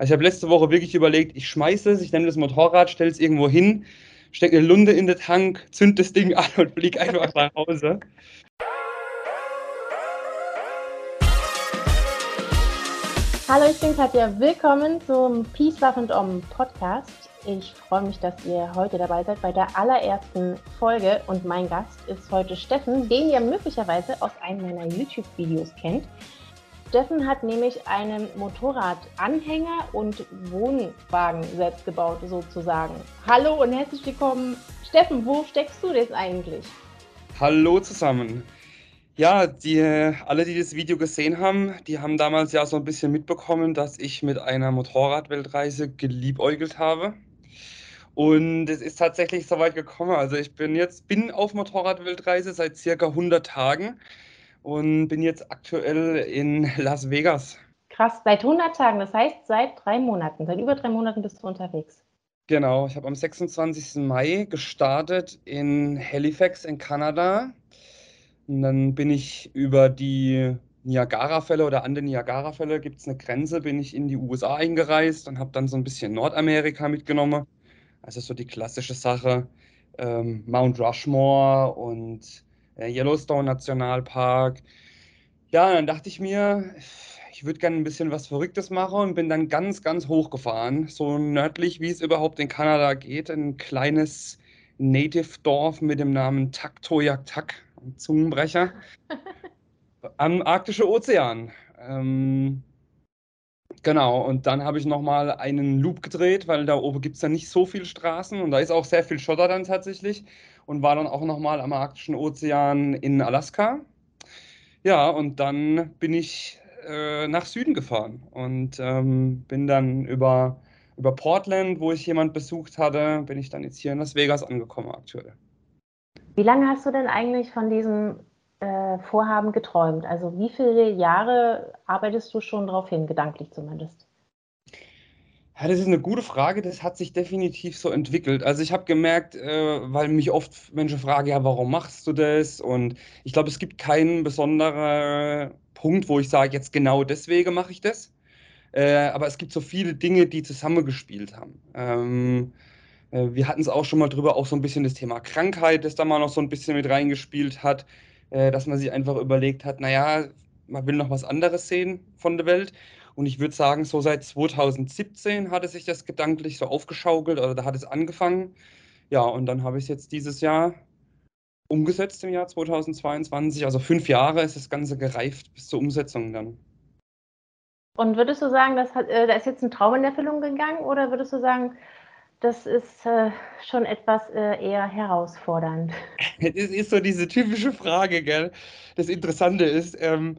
Also ich habe letzte Woche wirklich überlegt, ich schmeiße es, ich nehme das Motorrad, stelle es irgendwo hin, stecke eine Lunde in den Tank, zünd das Ding an und fliege einfach nach Hause. Hallo, ich bin Katja. Willkommen zum Peace, Love and Om Podcast. Ich freue mich, dass ihr heute dabei seid bei der allerersten Folge und mein Gast ist heute Steffen, den ihr möglicherweise aus einem meiner YouTube-Videos kennt. Steffen hat nämlich einen Motorradanhänger und Wohnwagen selbst gebaut, sozusagen. Hallo und herzlich willkommen. Steffen, wo steckst du jetzt eigentlich? Hallo zusammen. Ja, die, alle, die das Video gesehen haben, die haben damals ja so ein bisschen mitbekommen, dass ich mit einer Motorradweltreise geliebäugelt habe. Und es ist tatsächlich so weit gekommen. Also ich bin jetzt bin auf Motorradweltreise seit circa 100 Tagen und bin jetzt aktuell in Las Vegas. Krass, seit 100 Tagen, das heißt seit drei Monaten, seit über drei Monaten bist du unterwegs. Genau, ich habe am 26. Mai gestartet in Halifax in Kanada. Und dann bin ich über die Niagara-Fälle oder an den Niagara-Fälle gibt es eine Grenze, bin ich in die USA eingereist und habe dann so ein bisschen Nordamerika mitgenommen. Also so die klassische Sache, ähm, Mount Rushmore und äh, Yellowstone Nationalpark. Ja, dann dachte ich mir, ich würde gerne ein bisschen was Verrücktes machen und bin dann ganz, ganz hoch gefahren, so nördlich, wie es überhaupt in Kanada geht, ein kleines Native-Dorf mit dem Namen Taktoyak-Tak, Zungenbrecher, am Arktischen Ozean. Ähm, genau, und dann habe ich nochmal einen Loop gedreht, weil da oben gibt es ja nicht so viele Straßen und da ist auch sehr viel Schotter dann tatsächlich und war dann auch nochmal am Arktischen Ozean in Alaska. Ja, und dann bin ich äh, nach Süden gefahren und ähm, bin dann über, über Portland, wo ich jemand besucht hatte, bin ich dann jetzt hier in Las Vegas angekommen aktuell. Wie lange hast du denn eigentlich von diesem äh, Vorhaben geträumt? Also wie viele Jahre arbeitest du schon darauf hin, gedanklich zumindest? Ja, das ist eine gute Frage. Das hat sich definitiv so entwickelt. Also ich habe gemerkt, äh, weil mich oft Menschen fragen, ja, warum machst du das? Und ich glaube, es gibt keinen besonderen Punkt, wo ich sage, jetzt genau deswegen mache ich das. Äh, aber es gibt so viele Dinge, die zusammengespielt haben. Ähm, äh, wir hatten es auch schon mal drüber, auch so ein bisschen das Thema Krankheit, das da mal noch so ein bisschen mit reingespielt hat, äh, dass man sich einfach überlegt hat, naja, man will noch was anderes sehen von der Welt. Und ich würde sagen, so seit 2017 hatte sich das gedanklich so aufgeschaukelt oder da hat es angefangen. Ja, und dann habe ich es jetzt dieses Jahr umgesetzt im Jahr 2022. Also fünf Jahre ist das Ganze gereift bis zur Umsetzung dann. Und würdest du sagen, das hat, äh, da ist jetzt ein Traum in Erfüllung gegangen oder würdest du sagen, das ist äh, schon etwas äh, eher herausfordernd? Das ist so diese typische Frage, gell? Das Interessante ist, ähm,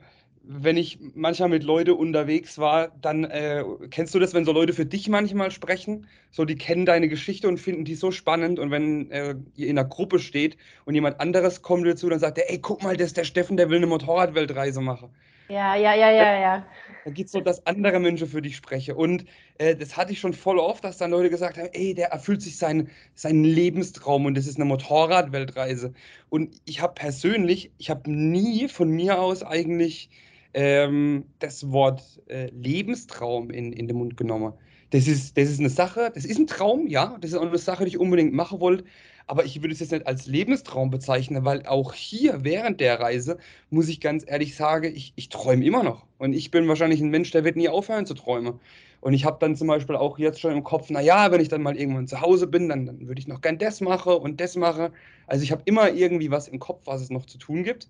wenn ich manchmal mit Leuten unterwegs war, dann äh, kennst du das, wenn so Leute für dich manchmal sprechen, so die kennen deine Geschichte und finden die so spannend und wenn äh, ihr in einer Gruppe steht und jemand anderes kommt dazu, dann sagt er, ey, guck mal, das ist der Steffen, der will eine Motorradweltreise machen. Ja, ja, ja, ja, ja. Da geht es so, dass andere Menschen für dich sprechen. Und äh, das hatte ich schon voll oft, dass dann Leute gesagt haben, ey, der erfüllt sich seinen, seinen Lebenstraum und das ist eine Motorradweltreise. Und ich habe persönlich, ich habe nie von mir aus eigentlich ähm, das Wort äh, Lebenstraum in, in den Mund genommen. Das ist, das ist eine Sache, das ist ein Traum, ja, das ist auch eine Sache, die ich unbedingt machen wollte, aber ich würde es jetzt nicht als Lebenstraum bezeichnen, weil auch hier während der Reise, muss ich ganz ehrlich sagen, ich, ich träume immer noch. Und ich bin wahrscheinlich ein Mensch, der wird nie aufhören zu träumen. Und ich habe dann zum Beispiel auch jetzt schon im Kopf, naja, wenn ich dann mal irgendwann zu Hause bin, dann, dann würde ich noch gern das machen und das machen. Also ich habe immer irgendwie was im Kopf, was es noch zu tun gibt.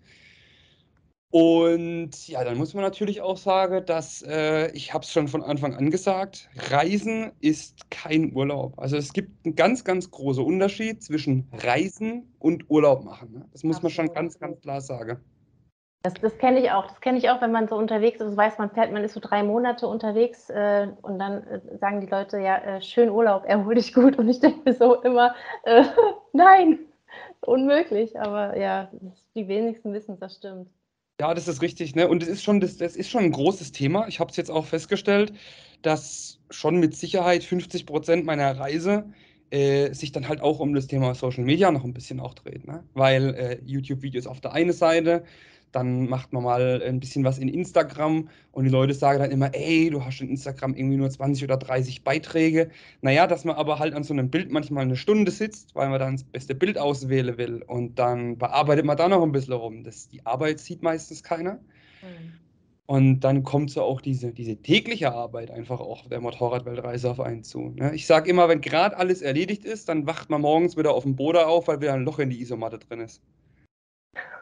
Und ja, dann muss man natürlich auch sagen, dass äh, ich habe es schon von Anfang an gesagt, Reisen ist kein Urlaub. Also es gibt einen ganz, ganz großen Unterschied zwischen Reisen und Urlaub machen. Ne? Das muss man schon ganz, ganz klar sagen. Das, das kenne ich auch. Das kenne ich auch, wenn man so unterwegs ist, weiß man fährt, man ist so drei Monate unterwegs äh, und dann äh, sagen die Leute, ja, äh, schön Urlaub, erhol dich gut. Und ich denke mir so immer, äh, nein, unmöglich. Aber ja, die wenigsten wissen, das stimmt. Ja, das ist richtig, ne? Und es ist schon, das, das ist schon ein großes Thema. Ich habe es jetzt auch festgestellt, dass schon mit Sicherheit 50 Prozent meiner Reise äh, sich dann halt auch um das Thema Social Media noch ein bisschen auch dreht, ne? Weil äh, YouTube-Videos auf der einen Seite, dann macht man mal ein bisschen was in Instagram und die Leute sagen dann immer, ey, du hast in Instagram irgendwie nur 20 oder 30 Beiträge. Naja, dass man aber halt an so einem Bild manchmal eine Stunde sitzt, weil man dann das beste Bild auswählen will und dann bearbeitet man da noch ein bisschen rum. Das, die Arbeit sieht meistens keiner. Mhm. Und dann kommt so auch diese, diese tägliche Arbeit einfach auch der Motorradweltreise auf einen zu. Ne? Ich sage immer, wenn gerade alles erledigt ist, dann wacht man morgens wieder auf dem Boden auf, weil wieder ein Loch in die Isomatte drin ist.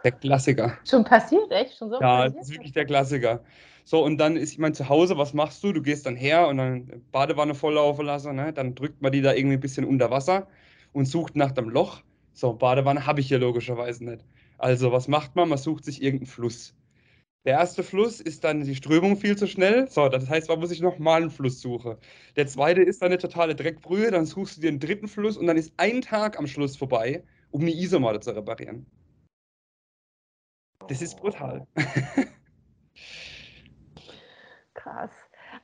Der Klassiker. Schon passiert, echt? Schon so ja, passiert? das ist wirklich der Klassiker. So, und dann ist, ich meine, zu Hause, was machst du? Du gehst dann her und dann Badewanne volllaufen lassen, ne? dann drückt man die da irgendwie ein bisschen unter Wasser und sucht nach dem Loch. So, Badewanne habe ich hier logischerweise nicht. Also, was macht man? Man sucht sich irgendeinen Fluss. Der erste Fluss ist dann die Strömung viel zu schnell. So, das heißt, man muss sich nochmal einen Fluss suchen. Der zweite ist dann eine totale Dreckbrühe. Dann suchst du dir einen dritten Fluss und dann ist ein Tag am Schluss vorbei, um die Isomatte zu reparieren. Das ist brutal. Krass.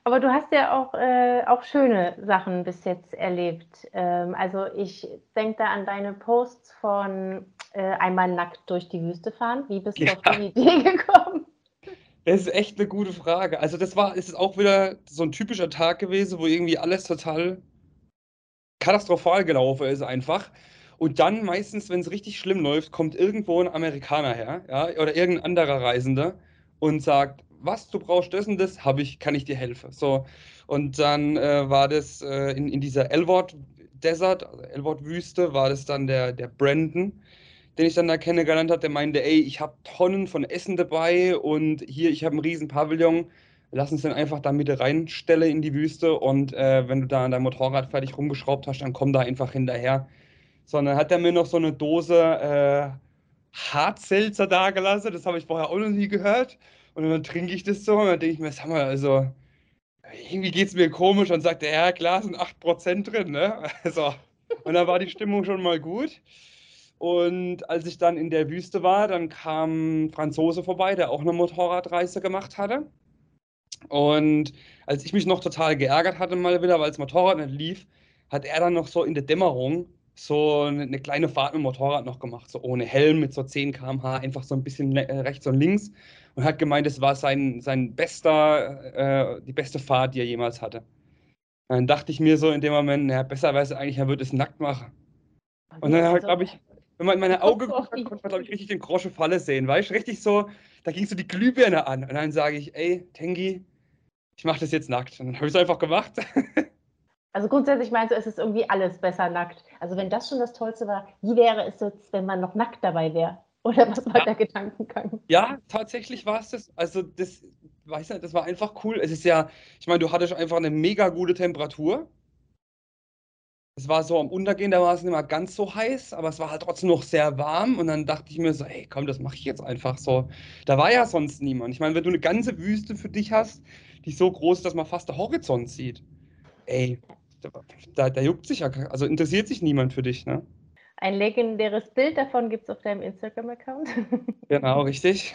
Aber du hast ja auch, äh, auch schöne Sachen bis jetzt erlebt. Ähm, also ich denke da an deine Posts von äh, einmal nackt durch die Wüste fahren. Wie bist du ja. auf die Idee gekommen? Das ist echt eine gute Frage. Also das war, es ist auch wieder so ein typischer Tag gewesen, wo irgendwie alles total katastrophal gelaufen ist einfach. Und dann meistens, wenn es richtig schlimm läuft, kommt irgendwo ein Amerikaner her, ja, oder irgendein anderer Reisender und sagt, was, du brauchst das und das, habe ich, kann ich dir helfen. So, und dann äh, war das äh, in, in dieser Elward Desert, also Elward Wüste, war das dann der, der Brandon, den ich dann da kennengelernt habe, der meinte, ey, ich habe Tonnen von Essen dabei und hier, ich habe einen riesen Pavillon, lass uns den einfach da mit reinstellen in die Wüste und äh, wenn du da an deinem Motorrad fertig rumgeschraubt hast, dann komm da einfach hinterher. Sondern hat er mir noch so eine Dose äh, Hartselzer da gelassen, das habe ich vorher auch noch nie gehört. Und dann trinke ich das so und dann denke ich mir, sag mal, also irgendwie geht es mir komisch und sagt er, ja klar, sind 8% drin, ne? Also, und dann war die Stimmung schon mal gut. Und als ich dann in der Wüste war, dann kam ein Franzose vorbei, der auch eine Motorradreise gemacht hatte. Und als ich mich noch total geärgert hatte, mal wieder, weil das Motorrad nicht lief, hat er dann noch so in der Dämmerung so eine kleine Fahrt mit dem Motorrad noch gemacht, so ohne Helm, mit so 10 km/h, einfach so ein bisschen äh, rechts und links. Und hat gemeint, es war sein, sein bester, äh, die beste Fahrt, die er jemals hatte. Dann dachte ich mir so in dem Moment, naja, besser wäre es eigentlich, er würde es nackt machen. Und dann, also, glaube ich, wenn man in meine Augen guckt, dann konnte man, glaube ich, richtig den Groschen Falle sehen, weißt du? Richtig so, da ging so die Glühbirne an. Und dann sage ich, ey, Tengi, ich mache das jetzt nackt. Und dann habe ich es einfach gemacht. Also grundsätzlich meinst du, es ist irgendwie alles besser nackt. Also wenn das schon das Tollste war, wie wäre es jetzt, wenn man noch nackt dabei wäre? Oder was war ja. der Gedankengang? Ja, tatsächlich war es das. Also das, weiß nicht, das war einfach cool. Es ist ja, ich meine, du hattest einfach eine mega gute Temperatur es war so am Untergehen, da war es nicht mehr ganz so heiß, aber es war halt trotzdem noch sehr warm. Und dann dachte ich mir so, ey, komm, das mache ich jetzt einfach so. Da war ja sonst niemand. Ich meine, wenn du eine ganze Wüste für dich hast, die so groß ist, dass man fast den Horizont sieht, ey, da, da juckt sich ja, also interessiert sich niemand für dich, ne? Ein legendäres Bild davon gibt es auf deinem Instagram-Account. genau, richtig.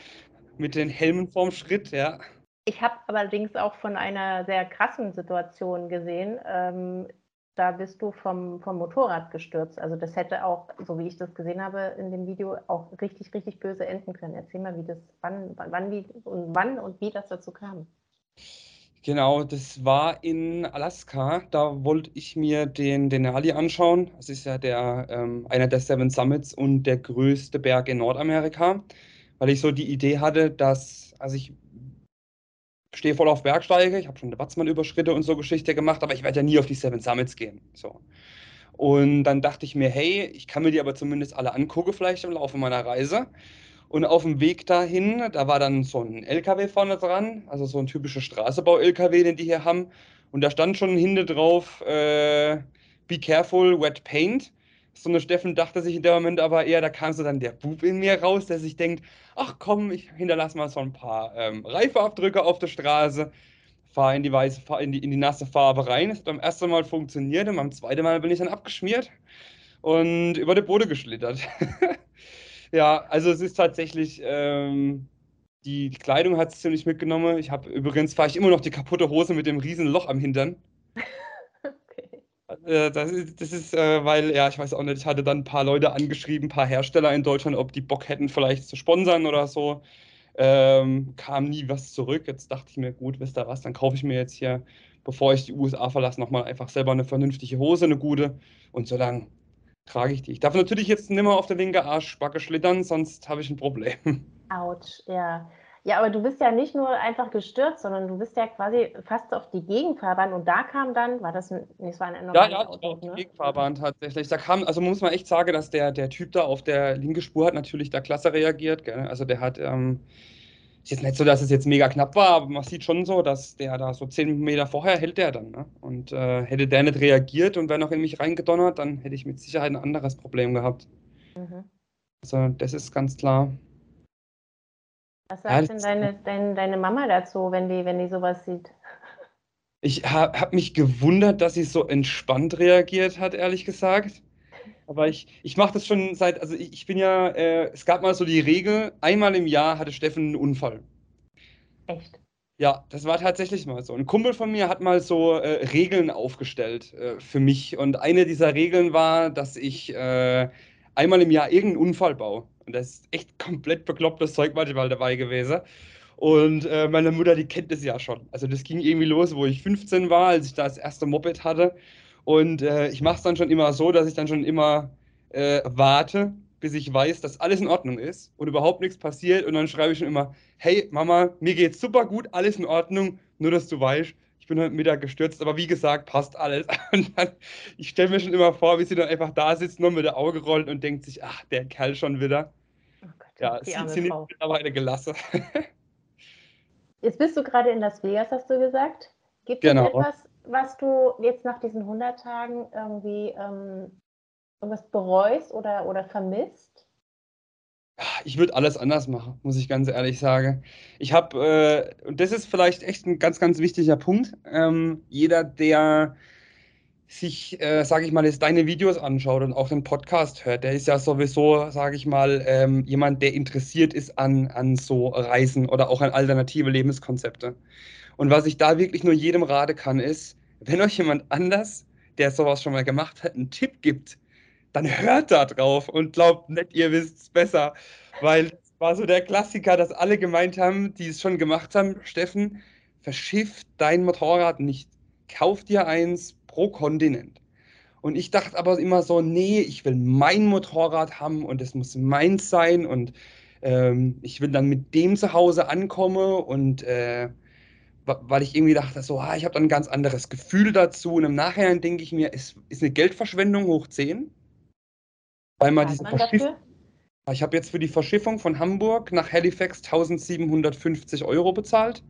Mit den Helmen vorm Schritt, ja. Ich habe allerdings auch von einer sehr krassen Situation gesehen. Ähm, da bist du vom, vom Motorrad gestürzt. Also das hätte auch, so wie ich das gesehen habe in dem Video, auch richtig, richtig böse enden können. Erzähl mal, wie das, wann, wann, wie und wann und wie das dazu kam. Genau, das war in Alaska. Da wollte ich mir den Denali anschauen. Das ist ja der, ähm, einer der Seven Summits und der größte Berg in Nordamerika, weil ich so die Idee hatte, dass, also ich stehe voll auf Bergsteige, ich habe schon Watzmann-Überschritte und so Geschichte gemacht, aber ich werde ja nie auf die Seven Summits gehen. So. Und dann dachte ich mir, hey, ich kann mir die aber zumindest alle angucken, vielleicht im Laufe meiner Reise. Und auf dem Weg dahin, da war dann so ein LKW vorne dran, also so ein typischer Straßebau-LKW, den die hier haben. Und da stand schon hinten drauf, äh, be careful, wet paint. So eine Steffen dachte sich in dem Moment aber eher, da kam so dann der Bub in mir raus, der sich denkt, ach komm, ich hinterlasse mal so ein paar ähm, Reifeabdrücke auf der Straße, fahre in die weiße, in die, in die nasse Farbe rein. Es hat beim ersten Mal funktioniert und beim zweiten Mal bin ich dann abgeschmiert und über den Boden geschlittert. ja, also es ist tatsächlich, ähm, die Kleidung hat es ziemlich mitgenommen. Ich habe übrigens fahre ich immer noch die kaputte Hose mit dem riesen Loch am Hintern. Äh, das ist, das ist äh, weil, ja, ich weiß auch nicht, ich hatte dann ein paar Leute angeschrieben, ein paar Hersteller in Deutschland, ob die Bock hätten, vielleicht zu sponsern oder so. Ähm, kam nie was zurück. Jetzt dachte ich mir, gut, wisst ihr was, dann kaufe ich mir jetzt hier, bevor ich die USA verlasse, nochmal einfach selber eine vernünftige Hose, eine gute. Und so lang trage ich die. Ich darf natürlich jetzt nimmer auf der linke Arschbacke schlittern, sonst habe ich ein Problem. Autsch, ja. Ja, aber du bist ja nicht nur einfach gestürzt, sondern du bist ja quasi fast auf die Gegenfahrbahn und da kam dann, war das ein, nee, es war ein Ja, ja, Auto, auf die ne? Gegenfahrbahn tatsächlich. Da kam, also muss man echt sagen, dass der, der Typ da auf der linken Spur hat natürlich da klasse reagiert. Gell? Also der hat, ähm, ist jetzt nicht so, dass es jetzt mega knapp war, aber man sieht schon so, dass der da so zehn Meter vorher hält der dann. Ne? Und äh, hätte der nicht reagiert und wäre noch in mich reingedonnert, dann hätte ich mit Sicherheit ein anderes Problem gehabt. Mhm. Also das ist ganz klar. Was sagt ja, denn deine, deine, deine Mama dazu, wenn die, wenn die sowas sieht? Ich habe hab mich gewundert, dass sie so entspannt reagiert hat, ehrlich gesagt. Aber ich, ich mache das schon seit, also ich, ich bin ja, äh, es gab mal so die Regel, einmal im Jahr hatte Steffen einen Unfall. Echt? Ja, das war tatsächlich mal so. Ein Kumpel von mir hat mal so äh, Regeln aufgestellt äh, für mich. Und eine dieser Regeln war, dass ich äh, einmal im Jahr irgendeinen Unfall baue. Und das ist echt komplett beklopptes Zeug manchmal dabei gewesen. Und äh, meine Mutter, die kennt das ja schon. Also das ging irgendwie los, wo ich 15 war, als ich da das erste Moped hatte. Und äh, ich mache es dann schon immer so, dass ich dann schon immer äh, warte, bis ich weiß, dass alles in Ordnung ist und überhaupt nichts passiert. Und dann schreibe ich schon immer, hey Mama, mir geht's super gut, alles in Ordnung, nur dass du weißt, ich bin heute Mittag gestürzt, aber wie gesagt, passt alles. Und dann, ich stelle mir schon immer vor, wie sie dann einfach da sitzt, nur mit der Auge rollt und denkt sich, ach, der Kerl schon wieder. Oh Gott, ja, sie sind mittlerweile gelassen. Jetzt bist du gerade in Las Vegas, hast du gesagt. Gibt genau. es etwas, was du jetzt nach diesen 100 Tagen irgendwie ähm, irgendwas bereust oder, oder vermisst? Ich würde alles anders machen, muss ich ganz ehrlich sagen. Ich habe, äh, und das ist vielleicht echt ein ganz, ganz wichtiger Punkt. Ähm, jeder, der sich, äh, sage ich mal, jetzt deine Videos anschaut und auch den Podcast hört, der ist ja sowieso, sage ich mal, ähm, jemand, der interessiert ist an, an so Reisen oder auch an alternative Lebenskonzepte. Und was ich da wirklich nur jedem rate kann, ist, wenn euch jemand anders, der sowas schon mal gemacht hat, einen Tipp gibt, dann hört da drauf und glaubt nicht, ihr wisst es besser. Weil es war so der Klassiker, dass alle gemeint haben, die es schon gemacht haben, Steffen, verschiff dein Motorrad nicht. Kauf dir eins pro Kontinent. Und ich dachte aber immer so, nee, ich will mein Motorrad haben und es muss meins sein und ähm, ich will dann mit dem zu Hause ankommen und äh, weil ich irgendwie dachte, so, ah, ich habe dann ein ganz anderes Gefühl dazu und im Nachhinein denke ich mir, ist, ist eine Geldverschwendung hoch 10. Weil man diese Verschiffung. Ich habe jetzt für die Verschiffung von Hamburg nach Halifax 1750 Euro bezahlt.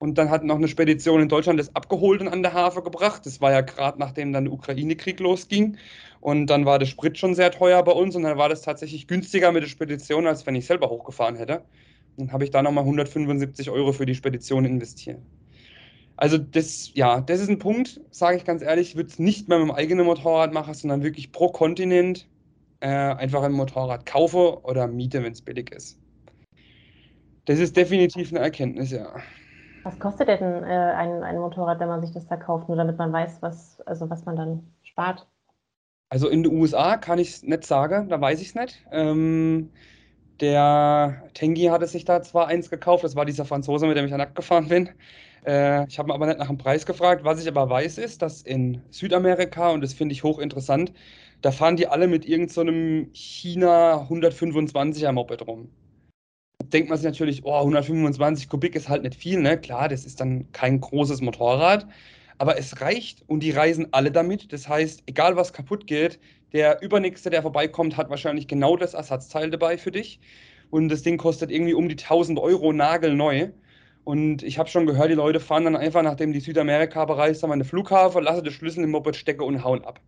Und dann hat noch eine Spedition in Deutschland das abgeholt und an der Hafe gebracht. Das war ja gerade nachdem dann der Ukraine-Krieg losging. Und dann war der Sprit schon sehr teuer bei uns und dann war das tatsächlich günstiger mit der Spedition, als wenn ich selber hochgefahren hätte. Dann habe ich da nochmal 175 Euro für die Spedition investiert. Also das, ja, das ist ein Punkt, sage ich ganz ehrlich, ich würde es nicht mehr mit dem eigenen Motorrad machen, sondern wirklich pro Kontinent äh, einfach ein Motorrad kaufe oder miete, wenn es billig ist. Das ist definitiv eine Erkenntnis, ja. Was kostet denn äh, ein, ein Motorrad, wenn man sich das da kauft, nur damit man weiß, was, also was man dann spart? Also in den USA kann ich es nicht sagen, da weiß ich es nicht. Ähm, der Tengi hatte sich da zwar eins gekauft, das war dieser Franzose, mit dem ich ja nackt gefahren bin. Äh, ich habe aber nicht nach dem Preis gefragt. Was ich aber weiß, ist, dass in Südamerika, und das finde ich hochinteressant, da fahren die alle mit irgendeinem so China 125er Moped rum. Denkt man sich natürlich, oh, 125 Kubik ist halt nicht viel, ne? Klar, das ist dann kein großes Motorrad, aber es reicht und die reisen alle damit. Das heißt, egal was kaputt geht, der Übernächste, der vorbeikommt, hat wahrscheinlich genau das Ersatzteil dabei für dich. Und das Ding kostet irgendwie um die 1000 Euro nagelneu. Und ich habe schon gehört, die Leute fahren dann einfach, nachdem die Südamerika bereist haben, an den Flughafen, lassen den Schlüssel im Moped stecken und hauen ab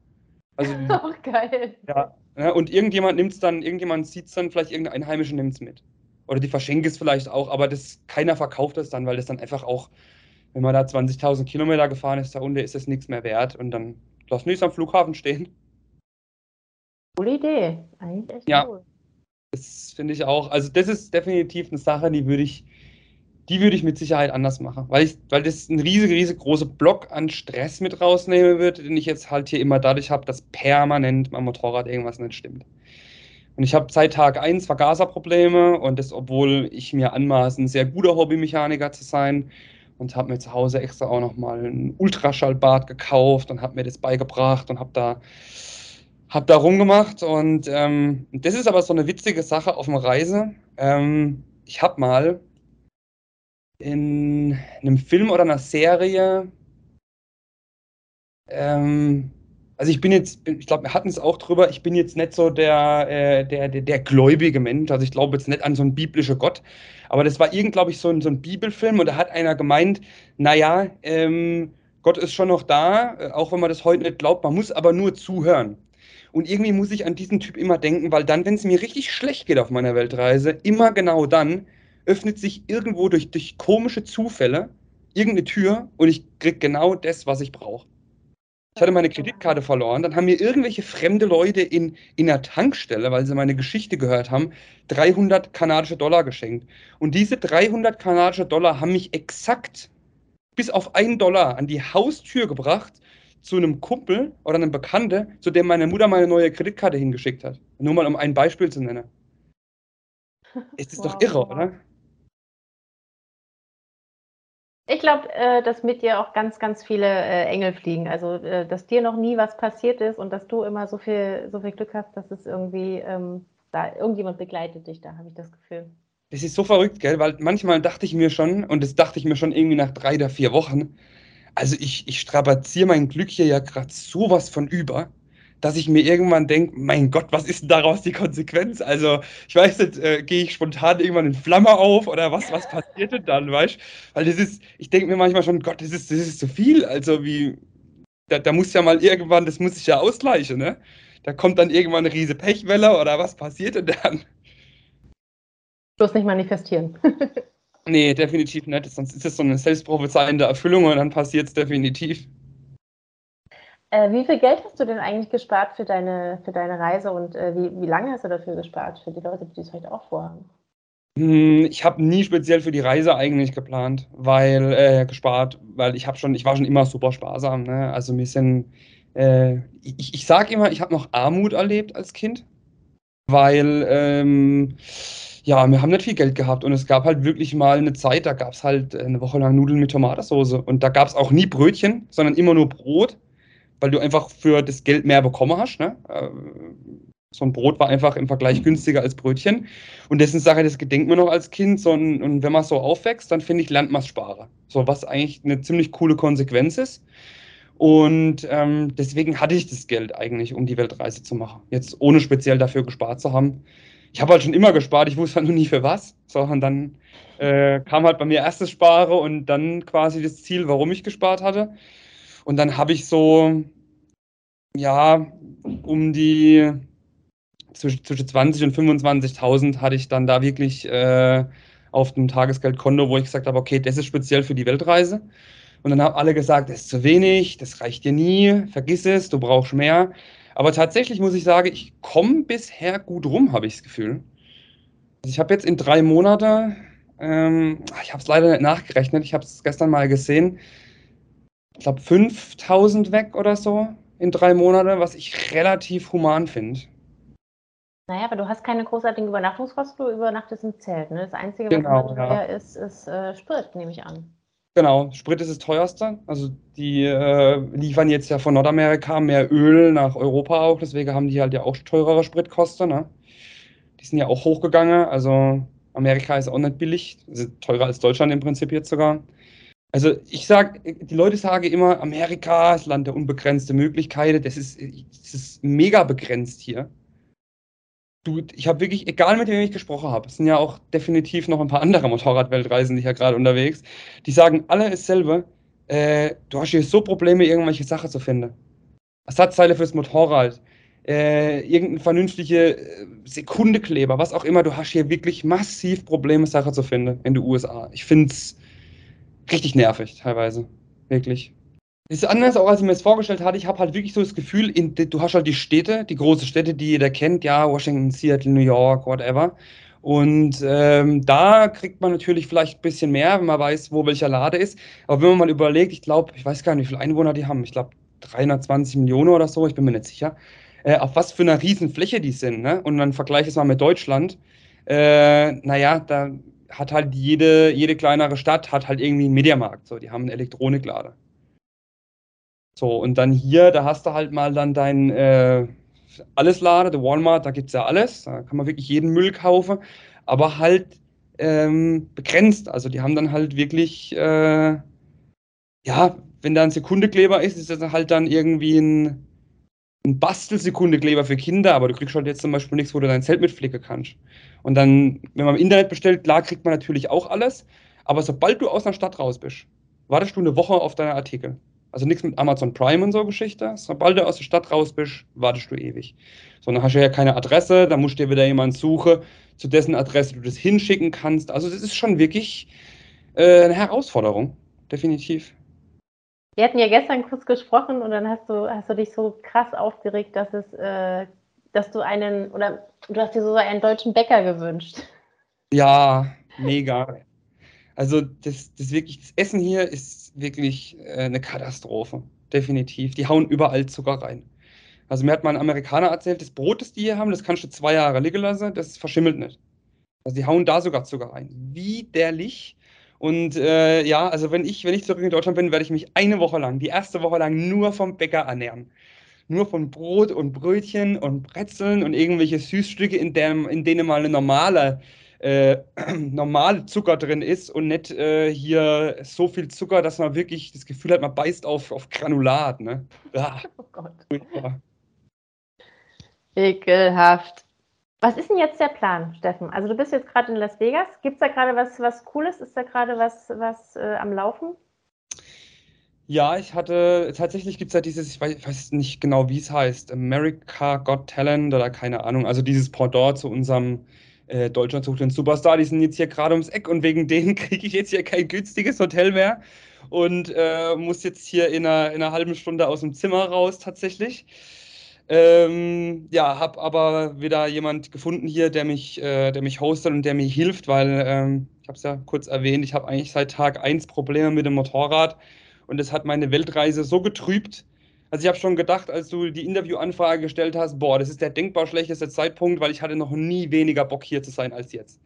Also, Auch geil. ja, ne, und irgendjemand nimmt es dann, irgendjemand sieht es dann, vielleicht irgendein Einheimischer nimmt es mit. Oder die verschenken es vielleicht auch, aber das, keiner verkauft es dann, weil das dann einfach auch, wenn man da 20.000 Kilometer gefahren ist, da unten ist es nichts mehr wert und dann lassen die es am Flughafen stehen. Coole Idee. Eigentlich echt Ja. cool. Das finde ich auch. Also, das ist definitiv eine Sache, die würde ich, die würde ich mit Sicherheit anders machen, weil ich, weil das ein riesig, riesig großer Block an Stress mit rausnehmen würde, den ich jetzt halt hier immer dadurch habe, dass permanent mein Motorrad irgendwas nicht stimmt. Und ich habe seit Tag 1 Vergaserprobleme und das, obwohl ich mir anmaße, ein sehr guter Hobbymechaniker zu sein und habe mir zu Hause extra auch nochmal ein Ultraschallbad gekauft und habe mir das beigebracht und habe da, hab da rumgemacht. Und ähm, das ist aber so eine witzige Sache auf einer Reise. Ähm, ich habe mal in einem Film oder einer Serie, ähm, also ich bin jetzt, ich glaube, wir hatten es auch drüber, ich bin jetzt nicht so der, äh, der, der, der gläubige Mensch, also ich glaube jetzt nicht an so einen biblischen Gott, aber das war irgend, glaube ich, so ein, so ein Bibelfilm und da hat einer gemeint, naja, ähm, Gott ist schon noch da, äh, auch wenn man das heute nicht glaubt, man muss aber nur zuhören. Und irgendwie muss ich an diesen Typ immer denken, weil dann, wenn es mir richtig schlecht geht auf meiner Weltreise, immer genau dann öffnet sich irgendwo durch, durch komische Zufälle irgendeine Tür und ich krieg genau das, was ich brauche. Ich hatte meine Kreditkarte verloren, dann haben mir irgendwelche fremde Leute in, in einer Tankstelle, weil sie meine Geschichte gehört haben, 300 kanadische Dollar geschenkt. Und diese 300 kanadische Dollar haben mich exakt bis auf einen Dollar an die Haustür gebracht zu einem Kumpel oder einem Bekannte, zu dem meine Mutter meine neue Kreditkarte hingeschickt hat. Nur mal um ein Beispiel zu nennen. Ist das doch Wow, irre, wow. oder? Ich glaube, äh, dass mit dir auch ganz, ganz viele äh, Engel fliegen. Also, äh, dass dir noch nie was passiert ist und dass du immer so viel, so viel Glück hast, dass es irgendwie ähm, da irgendjemand begleitet dich, da habe ich das Gefühl. Das ist so verrückt, gell? Weil manchmal dachte ich mir schon, und das dachte ich mir schon irgendwie nach drei oder vier Wochen, also ich, ich strapaziere mein Glück hier ja gerade sowas von über, dass ich mir irgendwann denke, mein Gott, was ist denn daraus die Konsequenz? Also ich weiß nicht, äh, gehe ich spontan irgendwann in Flamme auf oder was, was passiert denn dann, weißt? Weil das ist, ich denke mir manchmal schon, Gott, das ist, das ist zu viel. Also wie, da, da muss ja mal irgendwann, das muss sich ja ausgleichen, ne? Da kommt dann irgendwann eine riese Pechwelle oder was passiert denn dann? Bloß nicht manifestieren. Nee, definitiv nicht. Sonst ist es so eine selbstprophezeiende Erfüllung und dann passiert es definitiv. Äh, wie viel Geld hast du denn eigentlich gespart für deine, für deine Reise und äh, wie, wie lange hast du dafür gespart für die Leute, die es heute auch vorhaben? Hm, Ich habe nie speziell für die Reise eigentlich geplant, weil äh, gespart, weil ich habe schon, ich war schon immer super sparsam. Ne? Also wir sind, äh, ich, ich sage immer, ich habe noch Armut erlebt als Kind, weil ähm, ja, wir haben nicht viel Geld gehabt und es gab halt wirklich mal eine Zeit, da gab es halt eine Woche lang Nudeln mit Tomatensauce und da gab es auch nie Brötchen, sondern immer nur Brot, weil du einfach für das Geld mehr bekommen hast. Ne? Äh, So ein Brot war einfach im Vergleich günstiger als Brötchen. Und das ist eine Sache, das gedenkt man noch als Kind. So ein, und wenn man so aufwächst, dann finde ich, es sparen. So, was eigentlich eine ziemlich coole Konsequenz ist. Und ähm, deswegen hatte ich das Geld eigentlich, um die Weltreise zu machen. Jetzt ohne speziell dafür gespart zu haben. Ich habe halt schon immer gespart, ich wusste halt nur nie für was. So, und dann äh, kam halt bei mir erstes Spare und dann quasi das Ziel, warum ich gespart hatte. Und dann habe ich so, ja, um die zwischen, zwischen 20 und 25.000 hatte ich dann da wirklich äh, auf dem Tagesgeldkonto, wo ich gesagt habe, okay, das ist speziell für die Weltreise. Und dann haben alle gesagt, das ist zu wenig, das reicht dir nie, vergiss es, du brauchst mehr. Aber tatsächlich muss ich sagen, ich komme bisher gut rum, habe ich das Gefühl. Also ich habe jetzt in drei Monate, ähm, ich habe es leider nicht nachgerechnet, ich habe es gestern mal gesehen, ich glaube 5000 weg oder so in drei Monate, was ich relativ human finde. Naja, aber du hast keine großartigen Übernachtungskosten, du übernachtest im Zelt. Ne? Das Einzige, was Genau, teuer ist, ist äh, Sprit, nehme ich an. Genau, Sprit ist das teuerste. Also die äh, liefern jetzt ja von Nordamerika mehr Öl nach Europa auch, deswegen haben die halt ja auch teurere Spritkosten. Ne? Die sind ja auch hochgegangen. Also Amerika ist auch nicht billig, also teurer als Deutschland im Prinzip jetzt sogar. Also ich sag, die Leute sagen immer, Amerika ist Land der unbegrenzten Möglichkeiten. Das ist, das ist mega begrenzt hier. Du, ich habe wirklich, egal mit wem ich gesprochen habe, es sind ja auch definitiv noch ein paar andere Motorradweltreisen, die ja gerade unterwegs, die sagen alle dasselbe, äh, du hast hier so Probleme, irgendwelche Sachen zu finden. Ersatzteile fürs Motorrad, äh, irgendein vernünftige äh, Sekundekleber, was auch immer. Du hast hier wirklich massiv Probleme, Sachen zu finden in den USA. Ich finde es richtig nervig teilweise. Wirklich. Ist anders, auch als ich mir das vorgestellt hatte. Ich habe halt wirklich so das Gefühl, in, du hast halt die Städte, die großen Städte, die jeder kennt, ja, Washington, Seattle, New York, whatever. Und ähm, da kriegt man natürlich vielleicht ein bisschen mehr, wenn man weiß, wo welcher Lade ist. Aber wenn man mal überlegt, ich glaube, ich weiß gar nicht, wie viele Einwohner die haben. Ich glaube, 320 Millionen oder so, ich bin mir nicht sicher. Äh, auf was für einer Riesenfläche die sind. Ne? Und dann vergleiche es mal mit Deutschland. Äh, naja, da hat halt jede, jede kleinere Stadt hat halt irgendwie einen Mediamarkt. So, die haben einen Elektroniklader. So, und dann hier, da hast du halt mal dann dein äh, alles Lader, der Walmart, da gibt es ja alles. Da kann man wirklich jeden Müll kaufen, aber halt ähm, begrenzt. Also die haben dann halt wirklich, äh, ja, wenn da ein Sekundekleber ist, ist das halt dann irgendwie ein, ein Bastelsekundekleber für Kinder, aber du kriegst halt jetzt zum Beispiel nichts, wo du dein Zelt mitflicken kannst. Und dann, wenn man im Internet bestellt, klar kriegt man natürlich auch alles, aber sobald du aus einer Stadt raus bist, wartest du eine Woche auf deine Artikel. Also nichts mit Amazon Prime und so Geschichte. Sobald du aus der Stadt raus bist, wartest du ewig. So, dann hast du ja keine Adresse, dann musst du dir wieder jemanden suchen, zu dessen Adresse du das hinschicken kannst. Also das ist schon wirklich äh, eine Herausforderung, definitiv. Wir hatten ja gestern kurz gesprochen und dann hast du, hast du dich so krass aufgeregt, dass es, äh, dass du einen, oder du hast dir so einen deutschen Bäcker gewünscht. Ja, mega. Also das, das wirklich, das Essen hier ist wirklich äh, eine Katastrophe. Definitiv. Die hauen überall Zucker rein. Also mir hat mal ein Amerikaner erzählt, das Brot, das die hier haben, das kannst du zwei Jahre liegen lassen, das verschimmelt nicht. Also die hauen da sogar Zucker rein. Widerlich. Und äh, ja, also wenn ich, wenn ich zurück in Deutschland bin, werde ich mich eine Woche lang, die erste Woche lang nur vom Bäcker ernähren. Nur von Brot und Brötchen und Brezeln und irgendwelche Süßstücke, in, dem, in denen mal eine normale äh, normal Zucker drin ist und nicht äh, hier so viel Zucker, dass man wirklich das Gefühl hat, man beißt auf, auf Granulat. Ne? Ah. Oh Gott. Ekelhaft. Was ist denn jetzt der Plan, Steffen? Also du bist jetzt gerade in Las Vegas. Gibt es da gerade was, was Cooles? Ist da gerade was, was äh, am Laufen? Ja, ich hatte, tatsächlich gibt es ja dieses, ich weiß, ich weiß, nicht genau, wie es heißt, America Got Talent oder keine Ahnung, also dieses Pendant zu unserem äh, Deutschland sucht den Superstar, die sind jetzt hier gerade ums Eck und wegen denen kriege ich jetzt hier kein günstiges Hotel mehr und äh, muss jetzt hier in einer, in einer halben Stunde aus dem Zimmer raus tatsächlich. Ähm, ja, habe aber wieder jemand gefunden hier, der mich, äh, der mich hostet und der mir hilft, weil ähm, ich habe es ja kurz erwähnt, ich habe eigentlich seit Tag 1 Probleme mit dem Motorrad und es hat meine Weltreise so getrübt, also ich habe schon gedacht, als du die Interviewanfrage gestellt hast, boah, das ist der denkbar schlechteste Zeitpunkt, weil ich hatte noch nie weniger Bock hier zu sein als jetzt.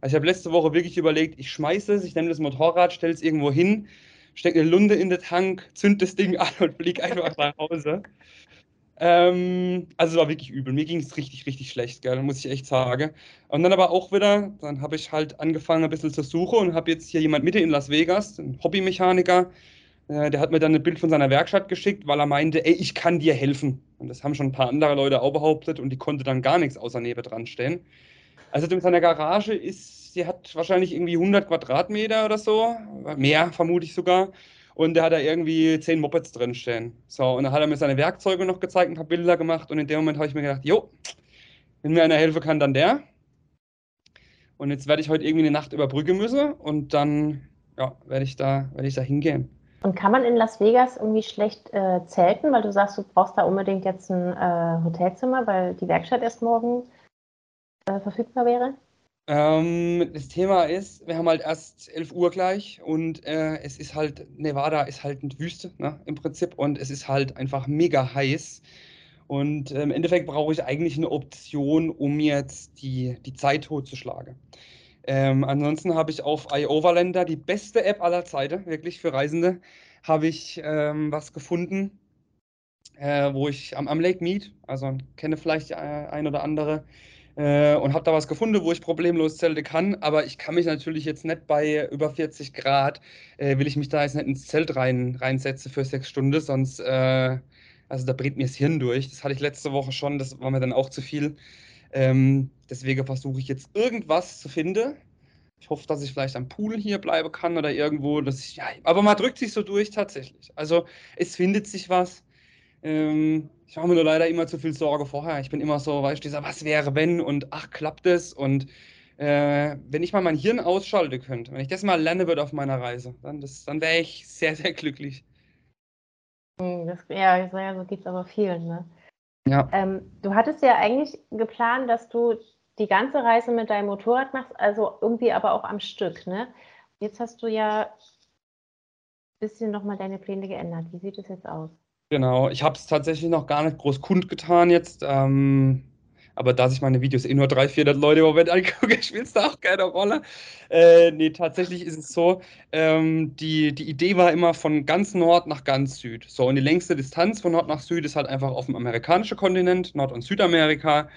Also ich habe letzte Woche wirklich überlegt, ich schmeiße es, ich nehme das Motorrad, stelle es irgendwo hin, stecke eine Lunde in den Tank, zünd das Ding an und fliege einfach nach Hause. Ähm, also es war wirklich übel. Mir ging es richtig, richtig schlecht, gell, muss ich echt sagen. Und dann aber auch wieder, dann habe ich halt angefangen ein bisschen zu suchen und habe jetzt hier jemand Mitte in Las Vegas, ein Hobbymechaniker, äh, der hat mir dann ein Bild von seiner Werkstatt geschickt, weil er meinte, ey, ich kann dir helfen. Und das haben schon ein paar andere Leute auch behauptet und die konnte dann gar nichts außer Nebe dran stehen. Also mit seiner Garage ist, sie hat wahrscheinlich irgendwie 100 Quadratmeter oder so, mehr vermute ich sogar. Und der hat da irgendwie 10 Mopeds drin stehen. So, und dann hat er mir seine Werkzeuge noch gezeigt, ein paar Bilder gemacht und in dem Moment habe ich mir gedacht, jo, wenn mir einer helfen kann, dann der. Und jetzt werde ich heute irgendwie eine Nacht überbrücken müssen und dann ja, werde ich, da, werde ich da hingehen. Und kann man in Las Vegas irgendwie schlecht äh, zelten, weil du sagst, du brauchst da unbedingt jetzt ein äh, Hotelzimmer, weil die Werkstatt erst morgen äh, verfügbar wäre? Ähm, das Thema ist, wir haben halt erst 11 Uhr gleich und äh, es ist halt, Nevada ist halt eine Wüste ne, im Prinzip und es ist halt einfach mega heiß. Und äh, im Endeffekt brauche ich eigentlich eine Option, um jetzt die, die Zeit totzuschlagen. Ähm, ansonsten habe ich auf iOverlander, die beste App aller Zeiten, wirklich für Reisende, habe ich ähm, was gefunden, äh, wo ich am, am, Lake Mead, also kenne vielleicht ein oder andere, äh, und habe da was gefunden, wo ich problemlos zelten kann. Aber ich kann mich natürlich jetzt nicht bei über 40 Grad, äh, will ich mich da jetzt nicht ins Zelt rein, reinsetzen für sechs Stunden, sonst, äh, also da dreht mir das Hirn durch. Das hatte ich letzte Woche schon, das war mir dann auch zu viel. Ähm, deswegen versuche ich jetzt irgendwas zu finden. Ich hoffe, dass ich vielleicht am Pool hier bleiben kann oder irgendwo. Dass ich, ja, aber man drückt sich so durch tatsächlich. Also es findet sich was. Ähm, ich mache mir nur leider immer zu viel Sorge vorher. Ich bin immer so, weißt du, dieser Was wäre wenn und ach, klappt es? Und äh, wenn ich mal mein Hirn ausschalten könnte, wenn ich das mal lernen würde auf meiner Reise, dann, dann wäre ich sehr, sehr glücklich. Hm, das, ja, so geht es aber vielen. Ne? Ja. Ähm, du hattest ja eigentlich geplant, dass du die ganze Reise mit deinem Motorrad machst, also irgendwie aber auch am Stück. Ne? Jetzt hast du ja ein bisschen nochmal deine Pläne geändert. Wie sieht es jetzt aus? Genau, ich habe es tatsächlich noch gar nicht groß kundgetan jetzt. Ähm, aber da sich meine Videos eh nur 300, 400 Leute im Moment angucken, spielt es da auch keine Rolle. Äh, nee, tatsächlich ist es so, ähm, die, die Idee war immer von ganz Nord nach ganz Süd. So, und die längste Distanz von Nord nach Süd ist halt einfach auf dem amerikanischen Kontinent, Nord- und Südamerika.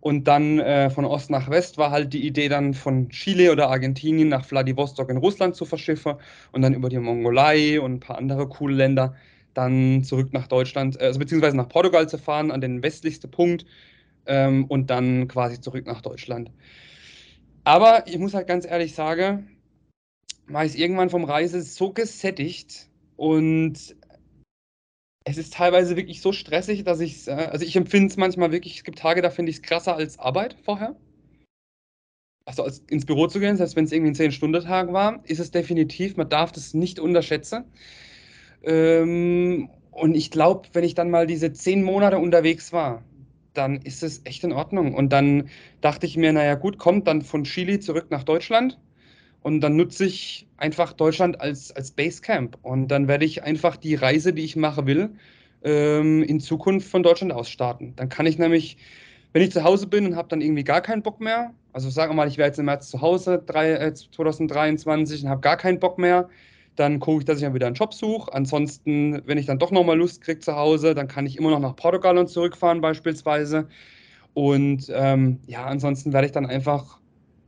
Und dann äh, von Ost nach West war halt die Idee dann von Chile oder Argentinien nach Vladivostok in Russland zu verschiffen und dann über die Mongolei und ein paar andere coole Länder dann zurück nach Deutschland, äh, also beziehungsweise nach Portugal zu fahren, an den westlichsten Punkt ähm, und dann quasi zurück nach Deutschland. Aber ich muss halt ganz ehrlich sagen, war ich irgendwann vom Reise so gesättigt und es ist teilweise wirklich so stressig, dass ich äh, also ich empfinde es manchmal wirklich, es gibt Tage, da finde ich es krasser als Arbeit vorher. Also als, ins Büro zu gehen, selbst wenn es irgendwie ein 10-Stunden-Tag war, ist es definitiv, man darf das nicht unterschätzen. Ähm, und ich glaube, wenn ich dann mal diese zehn Monate unterwegs war, dann ist es echt in Ordnung. Und dann dachte ich mir, naja gut, kommt dann von Chile zurück nach Deutschland und dann nutze ich einfach Deutschland als, als Basecamp. Und dann werde ich einfach die Reise, die ich machen will, ähm, in Zukunft von Deutschland aus starten. Dann kann ich nämlich, wenn ich zu Hause bin und habe dann irgendwie gar keinen Bock mehr, also sagen wir mal, ich wäre jetzt im März zu Hause drei, äh, 2023 und habe gar keinen Bock mehr, dann gucke ich, dass ich dann wieder einen Job suche. Ansonsten, wenn ich dann doch nochmal Lust kriege zu Hause, dann kann ich immer noch nach Portugal und zurückfahren beispielsweise. Und ähm, ja, ansonsten werde ich dann einfach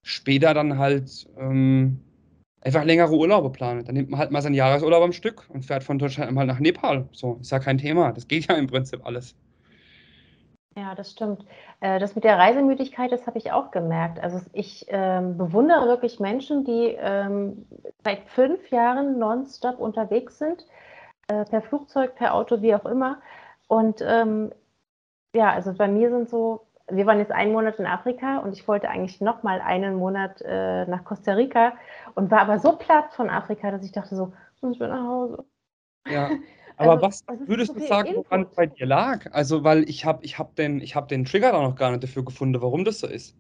später dann halt ähm, einfach längere Urlaube planen. Dann nimmt man halt mal seinen Jahresurlaub am Stück und fährt von Deutschland mal nach Nepal. So, ist ja kein Thema. Das geht ja im Prinzip alles. Ja, das stimmt. Äh, das mit der Reisemüdigkeit, das habe ich auch gemerkt. Also ich ähm, bewundere wirklich Menschen, die ähm, seit fünf Jahren nonstop unterwegs sind, äh, per Flugzeug, per Auto, wie auch immer. Und ähm, ja, also bei mir sind so, wir waren jetzt einen Monat in Afrika und ich wollte eigentlich noch mal einen Monat äh, nach Costa Rica und war aber so platt von Afrika, dass ich dachte so, ich will nach Hause. Ja. Aber also, was würdest so du sagen, woran es bei dir lag? Also, weil ich habe ich hab den, hab den Trigger da noch gar nicht dafür gefunden, warum das so ist.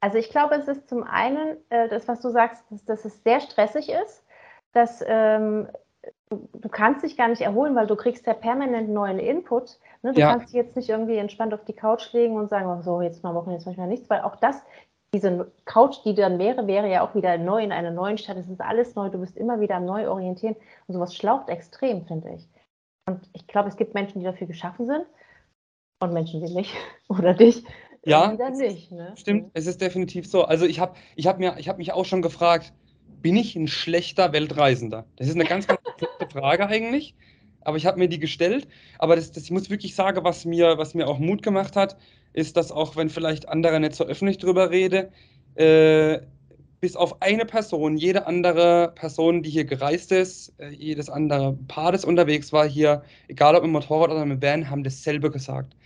Also ich glaube, es ist zum einen äh, das, was du sagst, dass, dass, es sehr stressig ist, dass ähm, du, du, kannst dich gar nicht erholen, weil du kriegst ja permanent neuen Input. Ne? Du ja. kannst dich jetzt nicht irgendwie entspannt auf die Couch legen und sagen, oh, so, jetzt mal Wochen, jetzt manchmal nichts, weil auch das, diese Couch, die dann wäre, wäre ja auch wieder neu in einer neuen Stadt. Es ist alles neu, du bist immer wieder am Neuorientieren und sowas schlaucht extrem, finde ich. Und ich glaube, es gibt Menschen, die dafür geschaffen sind und Menschen, die nicht. Oder dich. Ja, nicht, ne? stimmt. Es ist definitiv so. Also ich habe ich hab hab mich auch schon gefragt, bin ich ein schlechter Weltreisender? Das ist eine ganz, ganz gute Frage eigentlich. Aber ich habe mir die gestellt. Aber das, das, ich muss wirklich sagen, was mir, was mir auch Mut gemacht hat, ist, dass auch wenn vielleicht andere nicht so öffentlich drüber rede, äh, bis auf eine Person, jede andere Person, die hier gereist ist, äh, jedes andere Paar, das unterwegs war hier, egal ob mit Motorrad oder mit Van, haben dasselbe gesagt.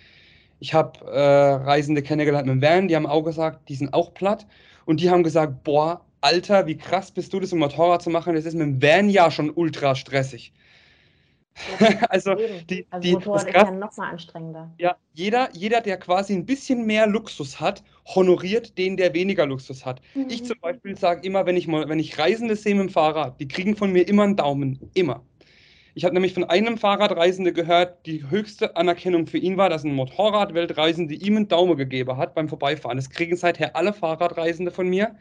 Ich habe äh, Reisende kennengelernt mit dem Van, die haben auch gesagt, die sind auch platt. Und die haben gesagt, boah, Alter, wie krass bist du, das im Motorrad zu machen? Das ist mit dem Van ja schon ultra stressig. also, die, also die, Motorrad ist ja noch mal anstrengender. Ja, jeder, jeder, der quasi ein bisschen mehr Luxus hat, honoriert den, der weniger Luxus hat. Mhm. Ich zum Beispiel sage immer, wenn ich, mal, wenn ich Reisende sehe mit dem Fahrrad, die kriegen von mir immer einen Daumen. Immer. Ich habe nämlich von einem Fahrradreisende gehört, die höchste Anerkennung für ihn war, dass ein Motorradweltreisende ihm einen Daumen gegeben hat beim Vorbeifahren. Das kriegen seither alle Fahrradreisende von mir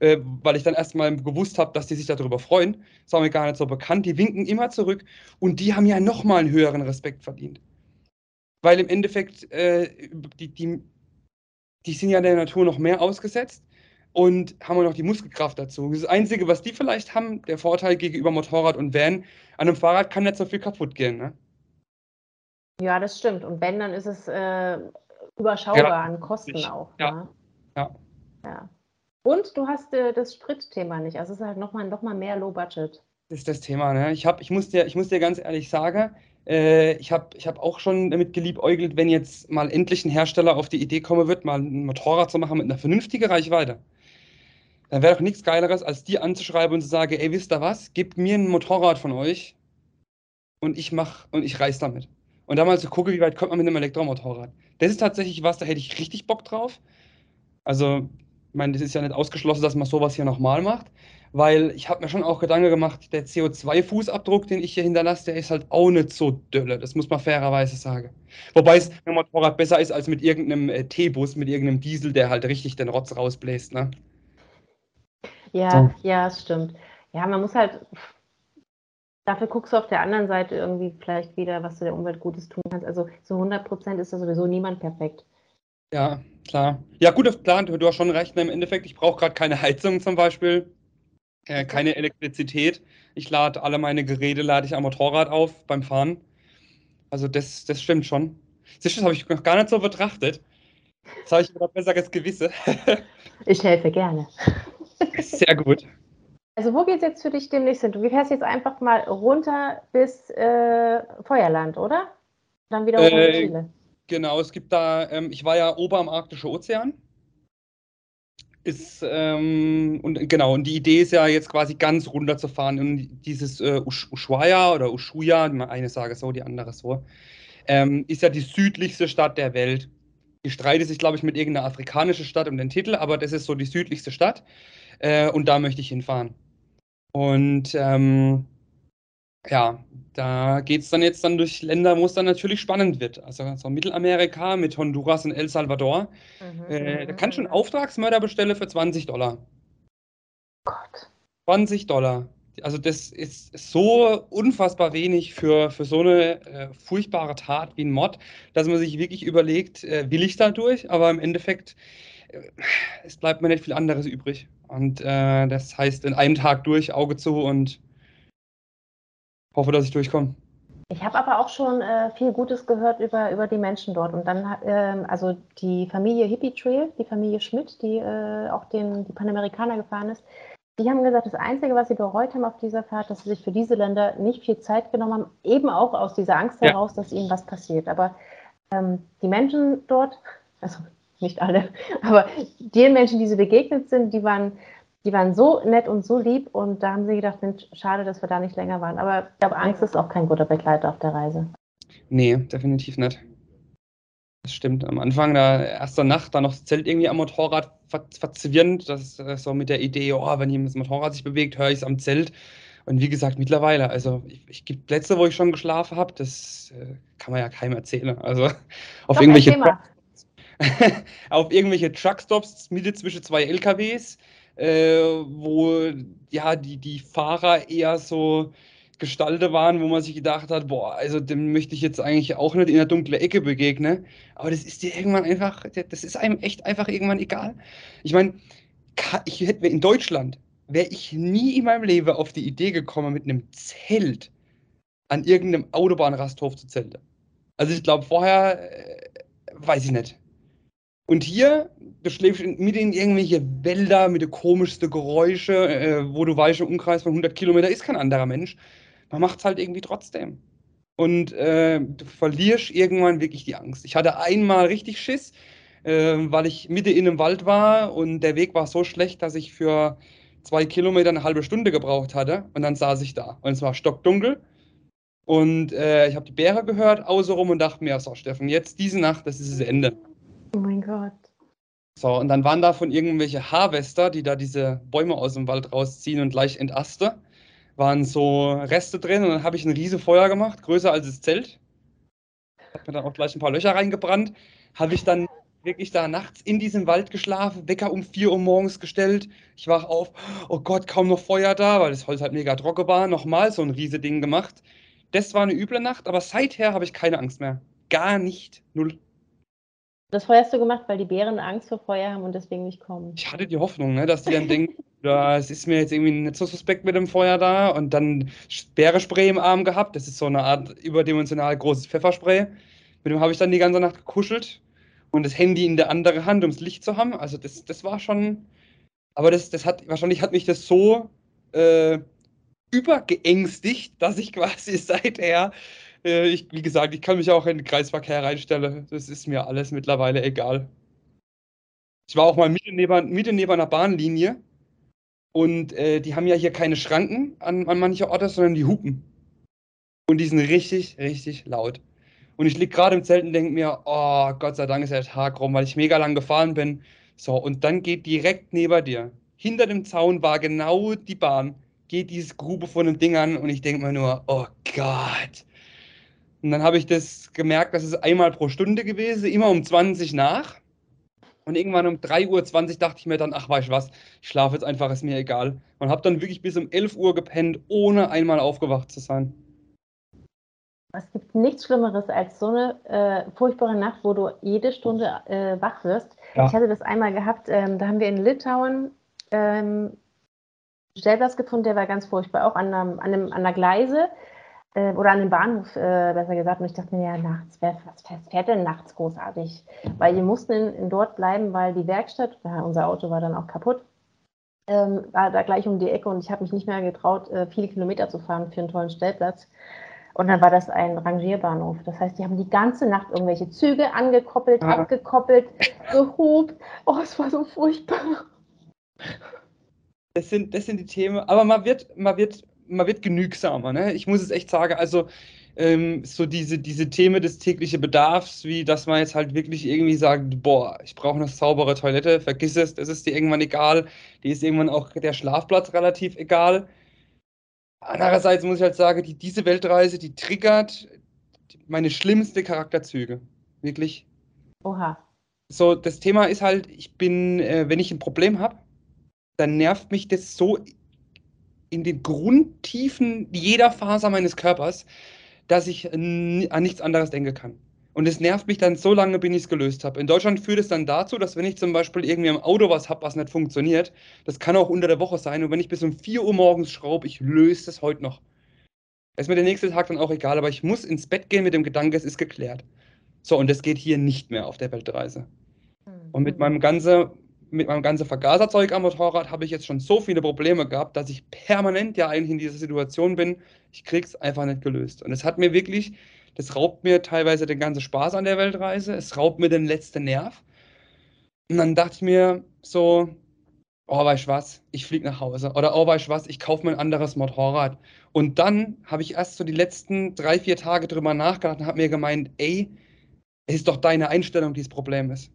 äh, weil ich dann erstmal gewusst habe, dass die sich darüber freuen. Das war mir gar nicht so bekannt. Die winken immer zurück und die haben ja nochmal einen höheren Respekt verdient. Weil im Endeffekt, äh, die, die, die sind ja der Natur noch mehr ausgesetzt und haben auch noch die Muskelkraft dazu. Das Einzige, was die vielleicht haben, der Vorteil gegenüber Motorrad und Van, an einem Fahrrad kann nicht so viel kaputt gehen. Ne? Ja, das stimmt. Und wenn, dann ist es äh, überschaubar ja, an Kosten auch. Ja. Ne? ja. ja. Und du hast äh, das Spritthema nicht. Also es ist halt nochmal noch mal mehr Low Budget. Das ist das Thema, ne? Ich, hab, ich, muss dir, ich muss dir ganz ehrlich sagen, Äh, ich habe ich hab auch schon damit geliebäugelt, wenn jetzt mal endlich ein Hersteller auf die Idee kommen wird, mal ein Motorrad zu machen mit einer vernünftigen Reichweite. Dann wäre doch nichts Geileres, als die anzuschreiben und zu sagen, ey, wisst ihr was, gebt mir ein Motorrad von euch und ich mach und ich reiß damit. Und dann mal zu gucken, wie weit kommt man mit einem Elektromotorrad. Das ist tatsächlich was, da hätte ich richtig Bock drauf. Also, ich meine, das ist ja nicht ausgeschlossen, dass man sowas hier nochmal macht weil ich habe mir schon auch Gedanken gemacht, der CO2-Fußabdruck, den ich hier hinterlasse, der ist halt auch nicht so dölle. Das muss man fairerweise sagen. Wobei es mit dem Motorrad besser ist als mit irgendeinem äh, T-Bus, mit irgendeinem Diesel, der halt richtig den Rotz rausbläst. Ne? Ja, so. ja, das stimmt. Ja, man muss halt. Dafür guckst du auf der anderen Seite irgendwie vielleicht wieder, was du der Umwelt Gutes tun kannst. Also zu 100 Prozent ist da sowieso niemand perfekt. Ja, klar. Ja, gut, klar, du hast schon recht. Im Endeffekt, ich brauche gerade keine Heizung zum Beispiel. Äh, keine Elektrizität. Ich lade alle meine Geräte lade ich am Motorrad auf beim Fahren. Also das, das stimmt schon. Das habe ich noch gar nicht so betrachtet. Jetzt habe ich wieder besseres Gewisse. ich helfe gerne. Sehr gut. Also wo geht es jetzt für dich demnächst hin? Du fährst jetzt einfach mal runter bis äh, Feuerland, oder? Dann wieder äh, Chile. Genau, es gibt da, ähm, ich war ja ober am Arktischen Ozean ist, ähm, und genau, und die Idee ist ja jetzt quasi ganz runterzufahren und dieses äh, Ushuaia oder Ushuaia, eine sage so, die andere so, ähm, ist ja die südlichste Stadt der Welt. Die streitet sich, glaube ich, mit irgendeiner afrikanischen Stadt um den Titel, aber das ist so die südlichste Stadt äh, und da möchte ich hinfahren. Und ähm, ja, da geht es dann jetzt dann durch Länder, wo es dann natürlich spannend wird. Also so Mittelamerika mit Honduras und El Salvador. Mhm, äh, da kann schon. Auftragsmörder bestellen für 20 Dollar. Gott. 20 Dollar. Also das ist so unfassbar wenig für, für so eine äh, furchtbare Tat wie ein Mod, dass man sich wirklich überlegt, äh, will ich da durch? Aber im Endeffekt, äh, es bleibt mir nicht viel anderes übrig. Und äh, das heißt, in einem Tag durch, Auge zu und hoffe, dass ich durchkomme. Ich habe aber auch schon äh, viel Gutes gehört über, über die Menschen dort. Und dann, äh, also die Familie Hippie Trail, die Familie Schmidt, die äh, auch den, die Panamerikaner gefahren ist, die haben gesagt, das Einzige, was sie bereut haben auf dieser Fahrt, dass sie sich für diese Länder nicht viel Zeit genommen haben, eben auch aus dieser Angst ja. heraus, dass ihnen was passiert. Aber ähm, die Menschen dort, also nicht alle, aber die Menschen, die sie begegnet sind, die waren die waren so nett und so lieb und da haben sie gedacht, Mensch, schade, dass wir da nicht länger waren. Aber ich glaube, Angst ist auch kein guter Begleiter auf der Reise. Nee, definitiv nicht. Das stimmt. Am Anfang, der erste Nacht, da noch das Zelt irgendwie am Motorrad verzwirrend. Das ist so mit der Idee, oh, wenn jemand das Motorrad sich bewegt, höre ich es am Zelt. Und wie gesagt, mittlerweile, also ich, ich gibt Plätze, wo ich schon geschlafen habe, das äh, kann man ja keinem erzählen. Also auf Doch, irgendwelche auf irgendwelche Truckstops Mitte zwischen zwei LKWs, äh, wo ja die, die Fahrer eher so Gestalten waren, wo man sich gedacht hat, boah, also dem möchte ich jetzt eigentlich auch nicht in der dunklen Ecke begegnen. Aber das ist dir irgendwann einfach, das ist einem echt einfach irgendwann egal. Ich meine, ich hätte in Deutschland wäre ich nie in meinem Leben auf die Idee gekommen, mit einem Zelt an irgendeinem Autobahnrasthof zu zelten. Also ich glaube, vorher äh, weiß ich nicht. Und hier, du schläfst mit in irgendwelche Wälder mit den komischsten Geräuschen, äh, wo du weißt, im Umkreis von 100 Kilometer ist kein anderer Mensch. Man macht es halt irgendwie trotzdem. Und äh, du verlierst irgendwann wirklich die Angst. Ich hatte einmal richtig Schiss, äh, weil ich Mitte in einem Wald war und der Weg war so schlecht, dass ich für zwei Kilometer eine halbe Stunde gebraucht hatte. Und dann saß ich da. Und es war stockdunkel. Und äh, ich habe die Bäre gehört, außenrum und dachte mir, so Steffen, jetzt diese Nacht, das ist das Ende. Oh mein Gott. So, und dann waren da von irgendwelche Harvester, die da diese Bäume aus dem Wald rausziehen und gleich entaste, waren so Reste drin und dann habe ich ein riese Feuer gemacht, größer als das Zelt. Hat mir dann auch gleich ein paar Löcher reingebrannt. Habe ich dann wirklich da nachts in diesem Wald geschlafen, Wecker um 4 Uhr morgens gestellt. Ich wach auf, oh Gott, kaum noch Feuer da, weil das Holz halt mega trocken war. Nochmal so ein riese Ding gemacht. Das war eine üble Nacht, aber seither habe ich keine Angst mehr. Gar nicht. Null. Das Feuer hast du gemacht, weil die Bären Angst vor Feuer haben und deswegen nicht kommen. Ich hatte die Hoffnung, ne, dass die dann denken, es ist mir jetzt irgendwie nicht so suspekt mit dem Feuer da und dann Bärespray im Arm gehabt. Das ist so eine Art überdimensional großes Pfefferspray. Mit dem habe ich dann die ganze Nacht gekuschelt und das Handy in der anderen Hand, um das Licht zu haben. Also das, das war schon. Aber das, das hat, wahrscheinlich hat mich das so äh, übergeängstigt, dass ich quasi seither Äh, ich, wie gesagt, ich kann mich auch in den Kreisverkehr reinstellen. Das ist mir alles mittlerweile egal. Ich war auch mal mitten neben, mitten neben einer Bahnlinie und äh, die haben ja hier keine Schranken an, an mancher Orte, sondern die hupen. Und die sind richtig, richtig laut. Und ich liege gerade im Zelt und denke mir, oh, Gott sei Dank ist der Tag rum, weil ich mega lang gefahren bin. So, und dann geht direkt neben dir, hinter dem Zaun war genau die Bahn, geht diese Grube von den Dingern und ich denke mir nur, oh Gott. Und dann habe ich das gemerkt, das ist einmal pro Stunde gewesen, immer um 20 nach. Und irgendwann um 3.20 Uhr dachte ich mir dann, ach, weißt du was, ich schlafe jetzt einfach, ist mir egal. Und habe dann wirklich bis um 11 Uhr gepennt, ohne einmal aufgewacht zu sein. Es gibt nichts Schlimmeres als so eine äh, furchtbare Nacht, wo du jede Stunde äh, wach wirst. Ja. Ich hatte das einmal gehabt, ähm, da haben wir in Litauen ähm, Stellplatz gefunden, der war ganz furchtbar, auch an, einem, an, einem, an der Gleise äh, oder an dem Bahnhof, äh, besser gesagt. Und ich dachte mir, ja, nachts, wer, was fährt denn nachts großartig? Weil wir mussten in, in dort bleiben, weil die Werkstatt, ja, unser Auto war dann auch kaputt, ähm, war da gleich um die Ecke und ich habe mich nicht mehr getraut, äh, viele Kilometer zu fahren für einen tollen Stellplatz. Und dann war das ein Rangierbahnhof. Das heißt, die haben die ganze Nacht irgendwelche Züge angekoppelt, ah. abgekoppelt, gehobt. Oh, es war so furchtbar. Das sind, das sind die Themen, aber man wird, man wird, man wird genügsamer, ne? Ich muss es echt sagen, also ähm, so diese, diese Themen des täglichen Bedarfs, wie dass man jetzt halt wirklich irgendwie sagt, boah, ich brauche eine saubere Toilette, vergiss es, das ist dir irgendwann egal. Die ist irgendwann auch der Schlafplatz relativ egal. Andererseits muss ich halt sagen, die, diese Weltreise, die triggert meine schlimmsten Charakterzüge. Wirklich. Oha. So, das Thema ist halt, ich bin, äh, wenn ich ein Problem habe, dann nervt mich das so in den Grundtiefen jeder Faser meines Körpers, dass ich an nichts anderes denken kann. Und es nervt mich dann so lange, bis ich es gelöst habe. In Deutschland führt es dann dazu, dass wenn ich zum Beispiel irgendwie am Auto was habe, was nicht funktioniert, das kann auch unter der Woche sein, und wenn ich bis um 4 Uhr morgens schraube, ich löse das heute noch. Ist mir der nächste Tag dann auch egal, aber ich muss ins Bett gehen mit dem Gedanke, es ist geklärt. So, und das geht hier nicht mehr auf der Weltreise. Mhm. Und mit meinem ganzen mit meinem ganzen Vergaserzeug am Motorrad habe ich jetzt schon so viele Probleme gehabt, dass ich permanent ja eigentlich in dieser Situation bin, ich krieg's einfach nicht gelöst. Und es hat mir wirklich, das raubt mir teilweise den ganzen Spaß an der Weltreise, es raubt mir den letzten Nerv. Und dann dachte ich mir so, oh, weißt du was, ich fliege nach Hause. Oder oh, weißt du was, ich kaufe mir ein anderes Motorrad. Und dann habe ich erst so die letzten drei, vier Tage drüber nachgedacht und habe mir gemeint, ey, es ist doch deine Einstellung, die das Problem ist.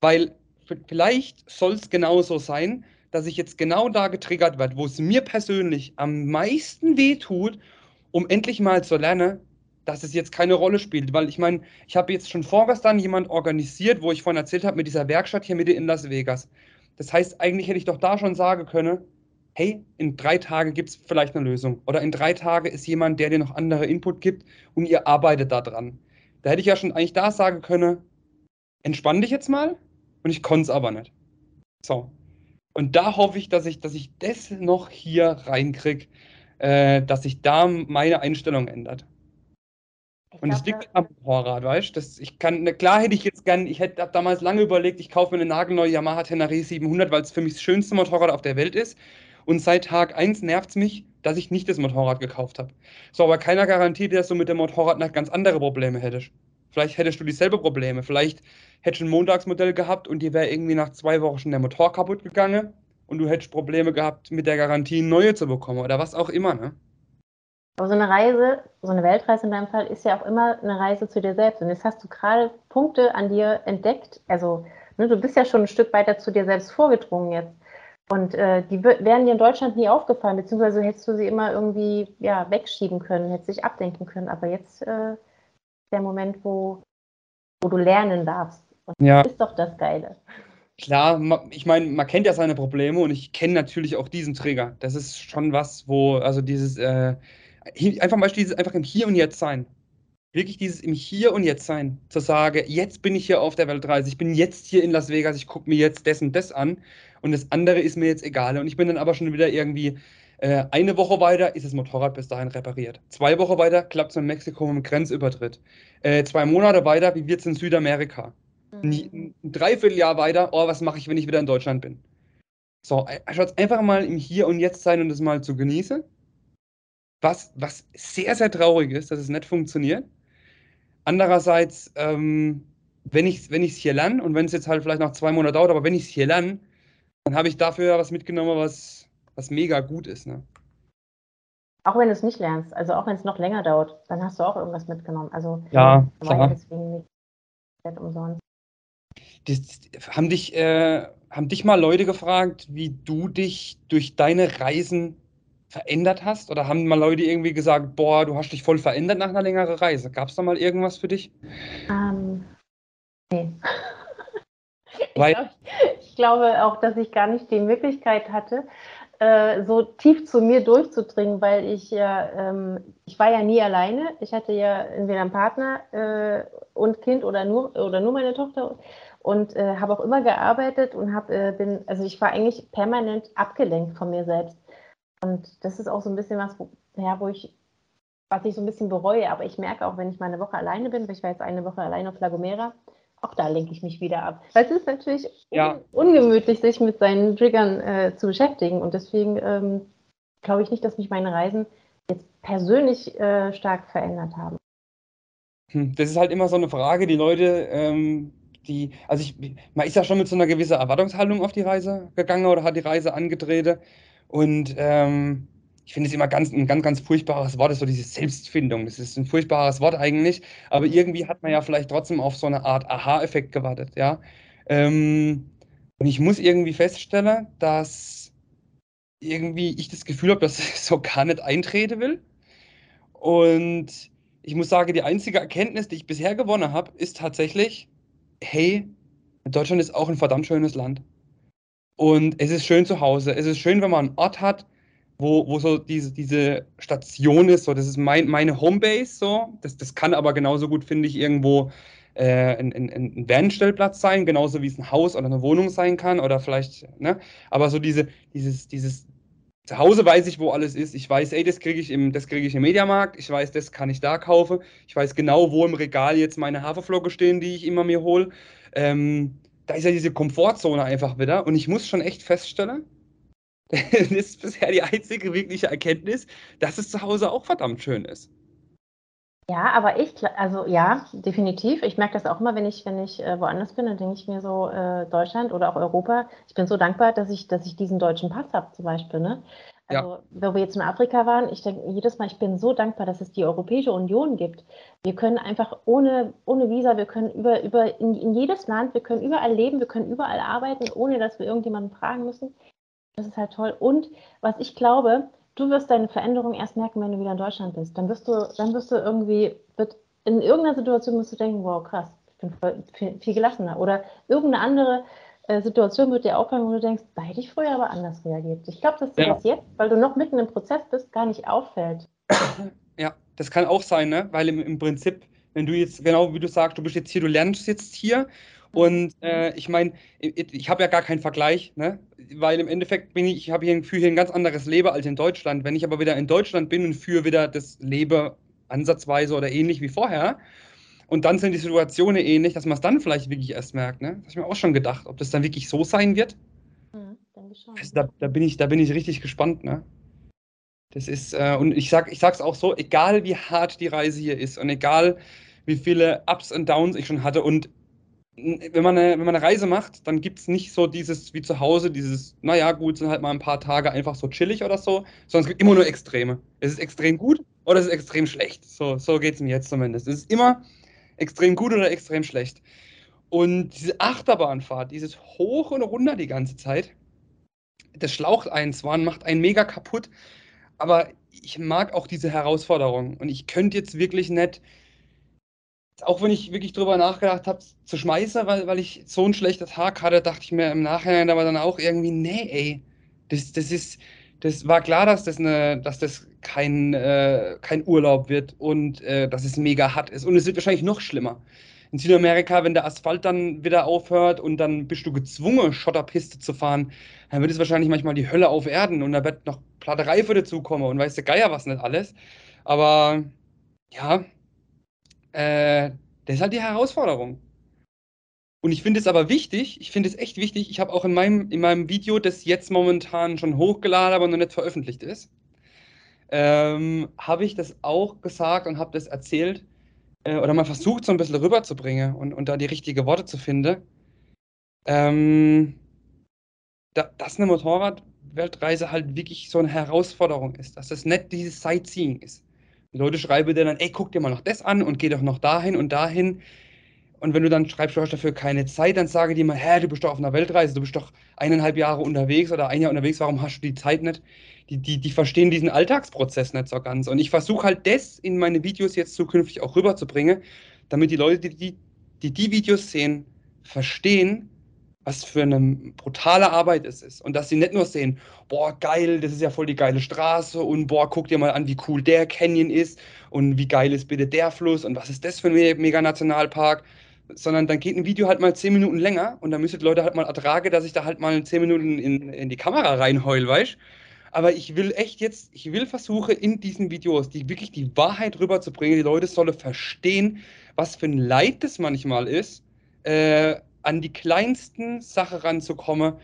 Weil vielleicht soll es genauso sein, dass ich jetzt genau da getriggert werde, wo es mir persönlich am meisten wehtut, um endlich mal zu lernen, dass es jetzt keine Rolle spielt. Weil ich meine, ich habe jetzt schon vorgestern jemand organisiert, wo ich vorhin erzählt habe, mit dieser Werkstatt hier Mitte in Las Vegas. Das heißt, eigentlich hätte ich doch da schon sagen können, hey, in drei Tagen gibt es vielleicht eine Lösung. Oder in drei Tagen ist jemand, der dir noch andere Input gibt und ihr arbeitet da dran. Da hätte ich ja schon eigentlich da sagen können, entspann dich jetzt mal, und ich konnte es aber nicht. So. Und da hoffe ich, dass ich, dass ich das noch hier reinkriege, äh, dass sich da meine Einstellung ändert. Ich und es liegt am Motorrad, weißt du? Ich kann, klar hätte ich jetzt gern, ich hätte damals lange überlegt, ich kaufe mir eine nagelneue Yamaha Tenere 700, weil es für mich das schönste Motorrad auf der Welt ist. Und seit Tag 1 nervt es mich, dass ich nicht das Motorrad gekauft habe. So, aber keiner garantiert, dass du mit dem Motorrad noch ganz andere Probleme hättest. Vielleicht hättest du dieselbe Probleme. Vielleicht hättest du ein Montagsmodell gehabt und dir wäre irgendwie nach zwei Wochen schon der Motor kaputt gegangen und du hättest Probleme gehabt, mit der Garantie neue zu bekommen oder was auch immer, ne? Aber so eine Reise, so eine Weltreise in deinem Fall, ist ja auch immer eine Reise zu dir selbst. Und jetzt hast du gerade Punkte an dir entdeckt. Also, ne, du bist ja schon ein Stück weiter zu dir selbst vorgedrungen jetzt. Und äh, die wären dir in Deutschland nie aufgefallen, beziehungsweise hättest du sie immer irgendwie ja, wegschieben können, hättest dich abdenken können. Aber jetzt äh, der Moment, wo, wo du lernen darfst. Und ja. das ist doch das Geile. Klar, ich meine, man kennt ja seine Probleme und ich kenne natürlich auch diesen Trigger. Das ist schon was, wo, also dieses, äh, einfach mal dieses einfach im Hier und Jetzt sein. Wirklich dieses im Hier und Jetzt sein. Zu sagen, jetzt bin ich hier auf der Weltreise, ich bin jetzt hier in Las Vegas, ich gucke mir jetzt das und das an und das andere ist mir jetzt egal. Und ich bin dann aber schon wieder irgendwie äh, eine Woche weiter ist das Motorrad bis dahin repariert. Zwei Wochen weiter klappt es in Mexiko mit dem Grenzübertritt. Äh, zwei Monate weiter, wie wird es in Südamerika? Ein Dreivierteljahr weiter, oh, was mache ich, wenn ich wieder in Deutschland bin? So, schaut einfach mal im Hier und Jetzt sein und das mal zu genießen. was, was sehr, sehr traurig ist, dass es nicht funktioniert. Andererseits, ähm, wenn ich es wenn hier lerne und wenn es jetzt halt vielleicht noch zwei Monate dauert, aber wenn ich es hier lerne, dann habe ich dafür was mitgenommen, was, was mega gut ist. Ne? Auch wenn du es nicht lernst, also auch wenn es noch länger dauert, dann hast du auch irgendwas mitgenommen. Also ja, klar. deswegen nicht umsonst. Das, haben, dich, äh, haben dich mal Leute gefragt, wie du dich durch deine Reisen verändert hast? Oder haben mal Leute irgendwie gesagt, boah, du hast dich voll verändert nach einer längeren Reise? Gab es da mal irgendwas für dich? Ähm, nee. Weil, ich, glaub, ich, glaube auch, dass ich gar nicht die Möglichkeit hatte, äh, so tief zu mir durchzudringen, weil ich ja, ähm, ich war ja nie alleine. Ich hatte ja entweder einen Partner äh, und Kind oder nur, oder nur meine Tochter und äh, habe auch immer gearbeitet und habe, äh, bin, also ich war eigentlich permanent abgelenkt von mir selbst. Und das ist auch so ein bisschen was, wo, ja, wo ich, was ich so ein bisschen bereue. Aber ich merke auch, wenn ich mal eine Woche alleine bin, weil ich war jetzt eine Woche alleine auf La Gomera, auch da lenke ich mich wieder ab. Weil es ist natürlich ja. ungemütlich, sich mit seinen Triggern äh, zu beschäftigen. Und deswegen ähm, glaube ich nicht, dass mich meine Reisen jetzt persönlich äh, stark verändert haben. Hm, das ist halt immer so eine Frage, die Leute, ähm, die, also ich, man ist ja schon mit so einer gewissen Erwartungshaltung auf die Reise gegangen oder hat die Reise angetreten. Und ähm, ich finde es immer ganz, ein ganz, ganz furchtbares Wort, ist so diese Selbstfindung. Das ist ein furchtbares Wort eigentlich, aber irgendwie hat man ja vielleicht trotzdem auf so eine Art Aha-Effekt gewartet, ja. Ähm, und ich muss irgendwie feststellen, dass irgendwie ich das Gefühl habe, dass ich so gar nicht eintreten will. Und ich muss sagen, die einzige Erkenntnis, die ich bisher gewonnen habe, ist tatsächlich, hey, Deutschland ist auch ein verdammt schönes Land. Und es ist schön zu Hause. Es ist schön, wenn man einen Ort hat, wo, wo so diese, diese Station ist. So, das ist mein, meine Homebase. So. Das, das kann aber genauso gut, finde ich, irgendwo äh, ein, ein, ein Vanstellplatz sein, genauso wie es ein Haus oder eine Wohnung sein kann. Oder vielleicht, ne? Aber so diese, dieses, dieses zu Hause weiß ich, wo alles ist. Ich weiß, ey, das kriege ich im, das im Mediamarkt. Ich weiß, das kann ich da kaufen. Ich weiß genau, wo im Regal jetzt meine Haferflocke stehen, die ich immer mir hole. Ähm, da ist ja diese Komfortzone einfach wieder. Und ich muss schon echt feststellen, das ist bisher die einzige wirkliche Erkenntnis, dass es zu Hause auch verdammt schön ist. Ja, aber ich, also ja, definitiv. Ich merke das auch immer, wenn ich, wenn ich äh, woanders bin, dann denke ich mir so, äh, Deutschland oder auch Europa, ich bin so dankbar, dass ich, dass ich diesen deutschen Pass habe, zum Beispiel. Ne? Also, ja. wo wir jetzt in Afrika waren, ich denke jedes Mal, ich bin so dankbar, dass es die Europäische Union gibt. Wir können einfach ohne, ohne Visa, wir können über, über in, in jedes Land, wir können überall leben, wir können überall arbeiten, ohne dass wir irgendjemanden fragen müssen. Das ist halt toll. Und was ich glaube, du wirst deine Veränderung erst merken, wenn du wieder in Deutschland bist. Dann wirst du, dann wirst du irgendwie, wird in irgendeiner Situation musst du denken, wow, krass, ich bin voll, viel, viel gelassener. Oder irgendeine andere äh, Situation wird dir auffallen, wo du denkst, da hätte ich früher aber anders reagiert. Ich glaube, dass dir ja. das jetzt, weil du noch mitten im Prozess bist, gar nicht auffällt. Ja, das kann auch sein, ne? weil im, im Prinzip, wenn du jetzt, genau wie du sagst, du bist jetzt hier, du lernst jetzt hier und äh, ich meine, ich, habe ja gar keinen Vergleich, ne? weil im Endeffekt bin ich, ich habe hier, führe hier ein ganz anderes Leben als in Deutschland. Wenn ich aber wieder in Deutschland bin und führe wieder das Leben ansatzweise oder ähnlich wie vorher, und dann sind die Situationen ähnlich, dass man es dann vielleicht wirklich erst merkt. Ne? Das habe ich mir auch schon gedacht, ob das dann wirklich so sein wird. Mhm, also da, da, bin ich, da bin ich richtig gespannt. Ne? Das ist, äh, und ich sage ich sag's auch so, egal wie hart die Reise hier ist und egal wie viele Ups und Downs ich schon hatte und wenn man eine, wenn man eine Reise macht, dann gibt es nicht so dieses wie zu Hause, dieses, naja, gut, sind halt mal ein paar Tage einfach so chillig oder so, sondern es gibt immer nur Extreme. Es ist extrem gut oder es ist extrem schlecht. So, so geht es mir jetzt zumindest. Es ist immer extrem gut oder extrem schlecht. Und diese Achterbahnfahrt, dieses Hoch und Runter die ganze Zeit, das schlaucht einen zwar und macht einen mega kaputt, aber ich mag auch diese Herausforderung. Und ich könnte jetzt wirklich nicht, auch wenn ich wirklich drüber nachgedacht habe, zu schmeißen, weil, weil ich so einen schlechten Tag hatte, dachte ich mir im Nachhinein aber dann auch irgendwie, nee, ey, das, das ist, das war klar, dass das, eine, dass das kein, äh, kein Urlaub wird und äh, dass es mega hart ist. Und es wird wahrscheinlich noch schlimmer. In Südamerika, wenn der Asphalt dann wieder aufhört und dann bist du gezwungen, Schotterpiste zu fahren, dann wird es wahrscheinlich manchmal die Hölle auf Erden und da wird noch platte Reife dazukommen und weiß der Geier was nicht alles. Aber ja, äh, das ist halt die Herausforderung. Und ich finde es aber wichtig, ich finde es echt wichtig, ich habe auch in meinem, in meinem Video, das jetzt momentan schon hochgeladen, aber noch nicht veröffentlicht ist, ähm, habe ich das auch gesagt und habe das erzählt äh, oder mal versucht, so ein bisschen rüberzubringen und, und da die richtigen Worte zu finden. Ähm, da, dass eine Motorradweltreise halt wirklich so eine Herausforderung ist, dass das nicht dieses Sightseeing ist. Die Leute schreiben dir dann, ey, guck dir mal noch das an und geh doch noch dahin und dahin. Und wenn du dann schreibst, du hast dafür keine Zeit, dann sage die mal, hä, du bist doch auf einer Weltreise, du bist doch eineinhalb Jahre unterwegs oder ein Jahr unterwegs, warum hast du die Zeit nicht? Die, die, die verstehen diesen Alltagsprozess nicht so ganz. Und ich versuche halt das in meine Videos jetzt zukünftig auch rüberzubringen, damit die Leute, die die, die Videos sehen, verstehen, was für eine brutale Arbeit es ist. Und dass sie nicht nur sehen, boah, geil, das ist ja voll die geile Straße und boah, guck dir mal an, wie cool der Canyon ist und wie geil ist bitte der Fluss und was ist das für ein Mega-Nationalpark, sondern dann geht ein Video halt mal zehn Minuten länger und dann müssen die Leute halt mal ertragen, dass ich da halt mal zehn Minuten in, in die Kamera reinheul, weißt aber ich will echt jetzt, ich will versuchen, in diesen Videos die wirklich die Wahrheit rüberzubringen. Die Leute sollen verstehen, was für ein Leid das manchmal ist, äh, an die kleinsten Sachen ranzukommen.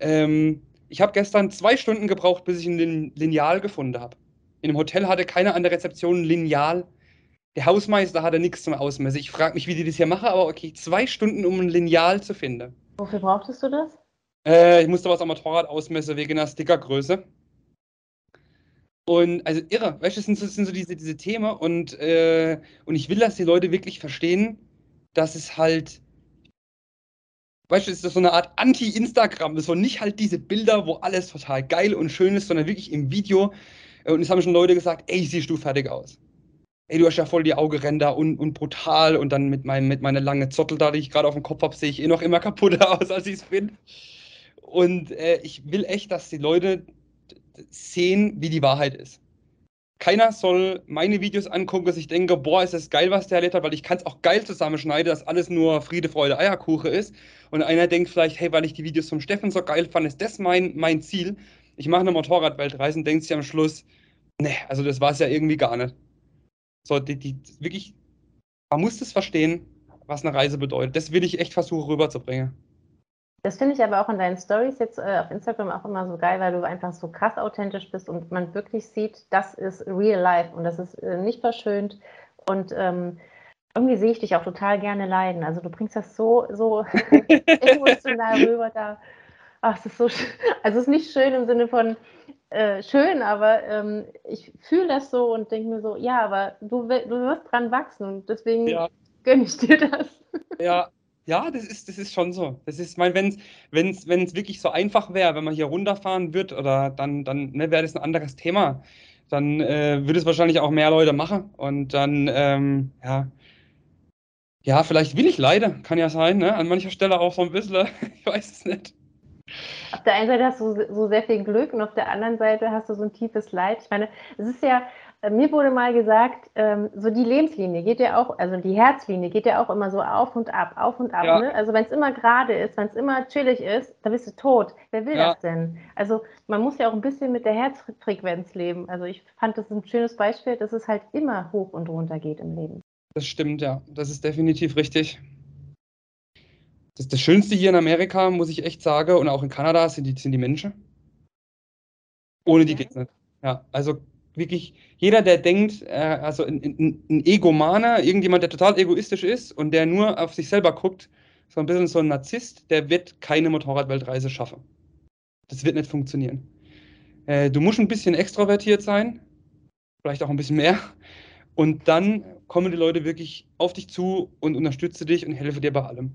Ähm, ich habe gestern zwei Stunden gebraucht, bis ich ein Lineal gefunden habe. In einem Hotel hatte keiner an der Rezeption ein Lineal. Der Hausmeister hatte nichts zum Ausmessen. Ich frage mich, wie die das hier machen, aber okay, zwei Stunden, um ein Lineal zu finden. Wofür brauchtest du das? Äh, ich musste was am Motorrad ausmessen wegen einer Stickergröße. Und also irre, weißt du, das sind so, das sind so diese, diese Themen und, äh, und ich will, dass die Leute wirklich verstehen, dass es halt weißt ist das so eine Art Anti-Instagram. Das waren nicht halt diese Bilder, wo alles total geil und schön ist, sondern wirklich im Video. Äh, und es haben schon Leute gesagt, ey, siehst du fertig aus. Ey, du hast ja voll die Augenränder und, und brutal und dann mit, meinem, mit meiner langen Zottel da, die ich gerade auf dem Kopf habe, sehe ich eh noch immer kaputter aus, als ich es bin. Und äh, ich will echt, dass die Leute sehen, wie die Wahrheit ist keiner soll meine Videos angucken, dass ich denke, boah, ist das geil, was der erlebt hat, weil ich kann es auch geil zusammenschneiden, dass alles nur Friede, Freude, Eierkuche ist. Und einer denkt vielleicht, hey, weil ich die Videos vom Steffen so geil fand, ist das mein, mein Ziel. Ich mache eine Motorradweltreise und denkt sich am Schluss, ne, also das war es ja irgendwie gar nicht. So, die, die, wirklich, man muss das verstehen, was eine Reise bedeutet. Das will ich echt versuchen rüberzubringen. Das finde ich aber auch in deinen Stories jetzt äh, auf Instagram auch immer so geil, weil du einfach so krass authentisch bist und man wirklich sieht, das ist real life und das ist äh, nicht verschönt. Und ähm, irgendwie sehe ich dich auch total gerne leiden. Also du bringst das so, so emotional rüber da. Ach, es ist so Also es ist nicht schön im Sinne von äh, schön, aber ähm, ich fühle das so und denke mir so, ja, aber du, du wirst dran wachsen und deswegen ja. gönne ich dir das. Ja, ja, das ist, das ist schon so. Das ist, mein, wenn es wenn's, wirklich so einfach wäre, wenn man hier runterfahren würde, oder dann, dann ne, wäre das ein anderes Thema. Dann äh, würde es wahrscheinlich auch mehr Leute machen. Und dann, ähm, ja, ja, vielleicht will ich leiden, kann ja sein, ne? An mancher Stelle auch so ein bisschen, ich weiß es nicht. Auf der einen Seite hast du so sehr viel Glück und auf der anderen Seite hast du so ein tiefes Leid. Ich meine, es ist ja, mir wurde mal gesagt, ähm, so die Lebenslinie geht ja auch, also die Herzlinie geht ja auch immer so auf und ab, auf und ab. Ja. Ne? Also wenn es immer gerade ist, wenn es immer chillig ist, dann bist du tot. Wer will ja. das denn? Also man muss ja auch ein bisschen mit der Herzfrequenz leben. Also ich fand das ein schönes Beispiel, dass es halt immer hoch und runter geht im Leben. Das stimmt, ja. Das ist definitiv richtig. Das, das Schönste hier in Amerika, muss ich echt sagen, und auch in Kanada, sind die, sind die Menschen. Ohne die geht es nicht. Ja, also wirklich jeder, der denkt, äh, also ein, ein, ein Egomaner, irgendjemand, der total egoistisch ist und der nur auf sich selber guckt, so ein bisschen so ein Narzisst, der wird keine Motorradweltreise schaffen. Das wird nicht funktionieren. Äh, du musst ein bisschen extrovertiert sein, vielleicht auch ein bisschen mehr. Und dann kommen die Leute wirklich auf dich zu und unterstützen dich und helfen dir bei allem.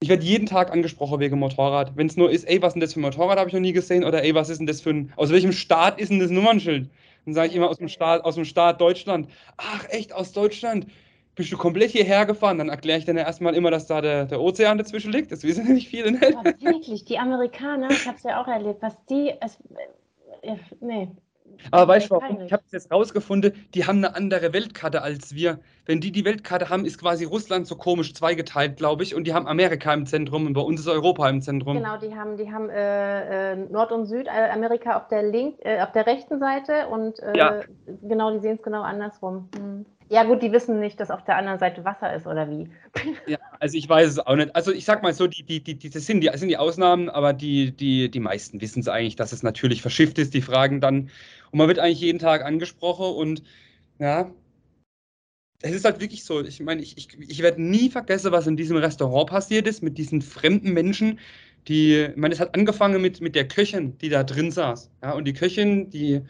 Ich werde jeden Tag angesprochen wegen Motorrad. Wenn es nur ist, ey, was ist denn das für ein Motorrad, habe ich noch nie gesehen, oder ey, was ist denn das für ein, aus welchem Staat ist denn das Nummernschild? Dann sage ich immer aus dem Staat, aus dem Staat Deutschland. Ach, echt, aus Deutschland? Bist du komplett hierher gefahren? Dann erkläre ich dann erstmal immer, dass da der, der Ozean dazwischen liegt. Das wissen nämlich viele nicht. Aber wirklich, die Amerikaner, ich habe es ja auch erlebt, was die, es, äh, nee, aber weißt du warum? Ich habe es jetzt rausgefunden, die haben eine andere Weltkarte als wir. Wenn die die Weltkarte haben, ist quasi Russland so komisch zweigeteilt, glaube ich, und die haben Amerika im Zentrum und bei uns ist Europa im Zentrum. Genau, die haben, die haben äh, äh Nord- und Südamerika auf der link, äh, auf der rechten Seite und äh, ja. genau, die sehen es genau andersrum. Hm. Ja gut, die wissen nicht, dass auf der anderen Seite Wasser ist oder wie. Ja, Also ich weiß es auch nicht. Also ich sag mal so, die, die, die, das, sind die, das sind die Ausnahmen, aber die, die, die meisten wissen es eigentlich, dass es natürlich verschifft ist. Die fragen dann, und man wird eigentlich jeden Tag angesprochen und ja, es ist halt wirklich so. Ich meine, ich, ich, ich werde nie vergessen, was in diesem Restaurant passiert ist, mit diesen fremden Menschen, die, ich meine, es hat angefangen mit, mit der Köchin, die da drin saß. Ja, und die Köchin, die,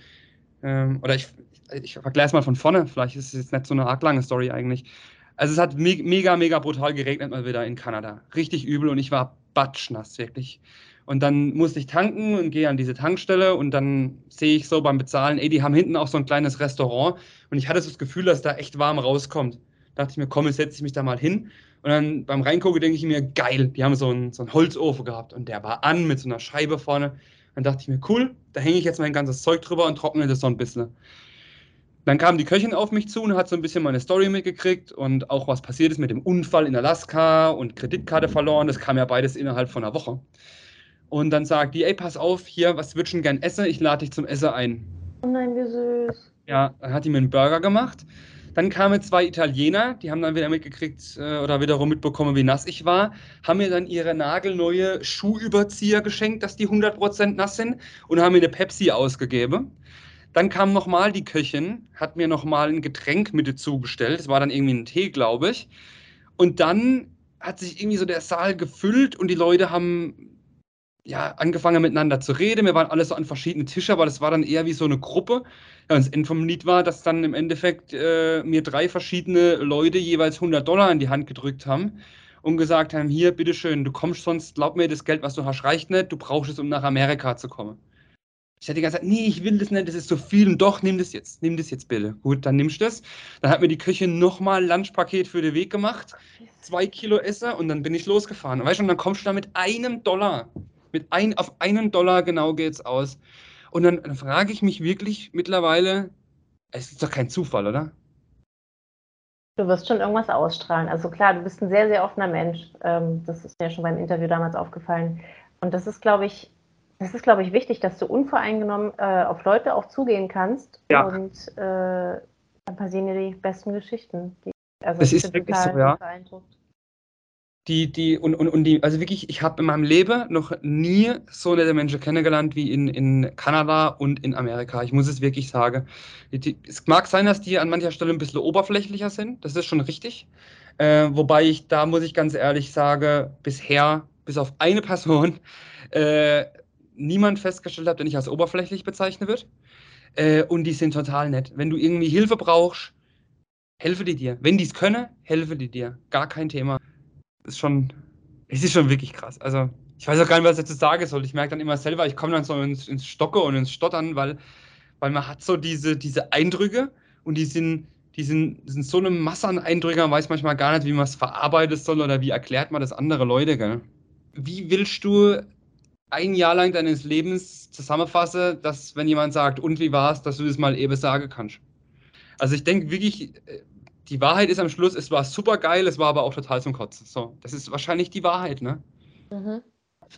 ähm, oder ich, ich vergleiche es mal von vorne, vielleicht ist es jetzt nicht so eine arg lange Story eigentlich. Also es hat me mega, mega brutal geregnet mal wieder in Kanada. Richtig übel und ich war batschnass, wirklich. Und dann musste ich tanken und gehe an diese Tankstelle und dann sehe ich so beim Bezahlen, ey, die haben hinten auch so ein kleines Restaurant und ich hatte so das Gefühl, dass da echt warm rauskommt. Da dachte ich mir, komm, jetzt setze ich mich da mal hin. Und dann beim Reingucken denke ich mir, geil, die haben so einen, so einen Holzofen gehabt und der war an mit so einer Scheibe vorne. Dann dachte ich mir, cool, da hänge ich jetzt mein ganzes Zeug drüber und trockne das so ein bisschen. Dann kam die Köchin auf mich zu und hat so ein bisschen meine Story mitgekriegt und auch was passiert ist mit dem Unfall in Alaska und Kreditkarte verloren. Das kam ja beides innerhalb von einer Woche. Und dann sagt die, ey, pass auf, hier, was würdest du gerne essen? Ich lade dich zum Essen ein. Oh nein, wie süß. Ja, dann hat die mir einen Burger gemacht. Dann kamen zwei Italiener, die haben dann wieder mitgekriegt äh, oder wiederum mitbekommen, wie nass ich war, haben mir dann ihre nagelneue Schuhüberzieher geschenkt, dass die 100% nass sind und haben mir eine Pepsi ausgegeben. Dann kam nochmal die Köchin, hat mir nochmal ein Getränk mit dazu bestellt. Das war dann irgendwie ein Tee, glaube ich. Und dann hat sich irgendwie so der Saal gefüllt und die Leute haben ja, angefangen miteinander zu reden. Wir waren alle so an verschiedenen Tischen, aber das war dann eher wie so eine Gruppe. Ja, und das Ende vom Lied war, dass dann im Endeffekt äh, mir drei verschiedene Leute jeweils 100 Dollar in die Hand gedrückt haben und gesagt haben, hier, bitteschön, du kommst sonst, glaub mir, das Geld, was du hast, reicht nicht, du brauchst es, um nach Amerika zu kommen. Ich hatte die ganze Zeit, nee, ich will das nicht, das ist zu viel. Und doch, nimm das jetzt, nimm das jetzt bitte. Gut, dann nimmst du das. Dann hat mir die Küche nochmal ein Lunchpaket für den Weg gemacht, zwei Kilo Essen und dann bin ich losgefahren. Weißt du, und dann kommst du da mit einem Dollar, mit ein, auf einen Dollar genau geht's aus. Und dann, dann frage ich mich wirklich mittlerweile, es ist doch kein Zufall, oder? Du wirst schon irgendwas ausstrahlen. Also klar, du bist ein sehr, sehr offener Mensch. Ähm, das ist mir schon beim Interview damals aufgefallen. Und das ist, glaube ich, das ist, glaube ich, wichtig, dass du unvoreingenommen äh, auf Leute auch zugehen kannst. Ja. Und äh, dann passieren dir die besten Geschichten. Die, also es ist wirklich so, ja. Die, die, und, und, und die, also wirklich, ich habe in meinem Leben noch nie so nette Menschen kennengelernt wie in, in Kanada und in Amerika. Ich muss es wirklich sagen. Die, es mag sein, dass die an mancher Stelle ein bisschen oberflächlicher sind. Das ist schon richtig. Äh, wobei ich, da muss ich ganz ehrlich sagen, bisher, bis auf eine Person, äh, niemand festgestellt habe, der nicht als oberflächlich bezeichnet wird. Äh, und die sind total nett. Wenn du irgendwie Hilfe brauchst, helfe die dir. Wenn die es können, helfe die dir. Gar kein Thema. Ist schon, es ist schon wirklich krass. Also, ich weiß auch gar nicht, was ich dazu sagen soll. Ich merke dann immer selber, ich komme dann so ins, ins Stocke und ins Stottern, weil, weil man hat so diese, diese Eindrücke und die sind, die sind, sind so eine Masse an Eindrücken, man weiß manchmal gar nicht, wie man es verarbeiten soll oder wie erklärt man das andere Leute. Gell? Wie willst du ein Jahr lang deines Lebens zusammenfasse, dass wenn jemand sagt, und wie war es, dass du das mal eben sagen kannst. Also ich denke wirklich, äh, die Wahrheit ist am Schluss, es war super geil, es war aber auch total zum Kotzen. So, das ist wahrscheinlich die Wahrheit, ne? Mhm.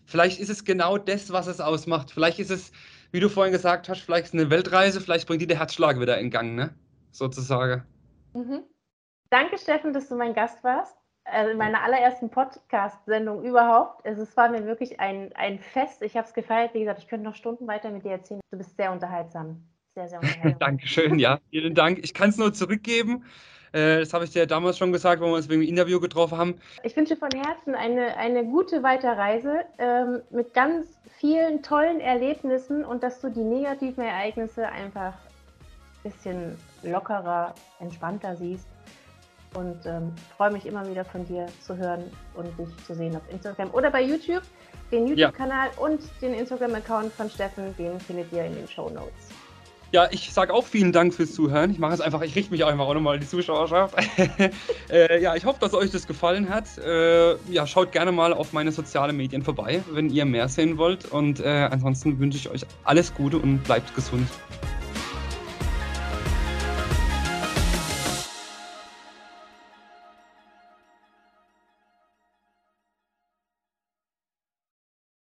Vielleicht ist es genau das, was es ausmacht. Vielleicht ist es, wie du vorhin gesagt hast, vielleicht ist es eine Weltreise, vielleicht bringt die der Herzschlag wieder in Gang, ne? Sozusagen. Mhm. Danke, Steffen, dass du mein Gast warst also in meiner allerersten Podcast-Sendung überhaupt. Also es war mir wirklich ein, ein Fest. Ich habe es gefeiert. Wie gesagt, ich könnte noch Stunden weiter mit dir erzählen. Du bist sehr unterhaltsam. Sehr, sehr unterhaltsam. Dankeschön, ja. Vielen Dank. Ich kann es nur zurückgeben. Äh, das habe ich dir damals schon gesagt, wo wir uns wegen dem Interview getroffen haben. Ich wünsche von Herzen eine, eine gute Weiterreise ähm, mit ganz vielen tollen Erlebnissen und dass du die negativen Ereignisse einfach ein bisschen lockerer, entspannter siehst und ähm, freue mich immer wieder von dir zu hören und dich zu sehen auf Instagram oder bei YouTube. Den YouTube-Kanal ja. und den Instagram-Account von Steffen, den findet ihr in den Show Notes. Ja, ich sage auch vielen Dank fürs Zuhören. Ich mache es einfach, ich richte mich einfach auch nochmal an die Zuschauerschaft. äh, ja, ich hoffe, dass euch das gefallen hat. Äh, ja, schaut gerne mal auf meine sozialen Medien vorbei, wenn ihr mehr sehen wollt. Und äh, ansonsten wünsche ich euch alles Gute und bleibt gesund.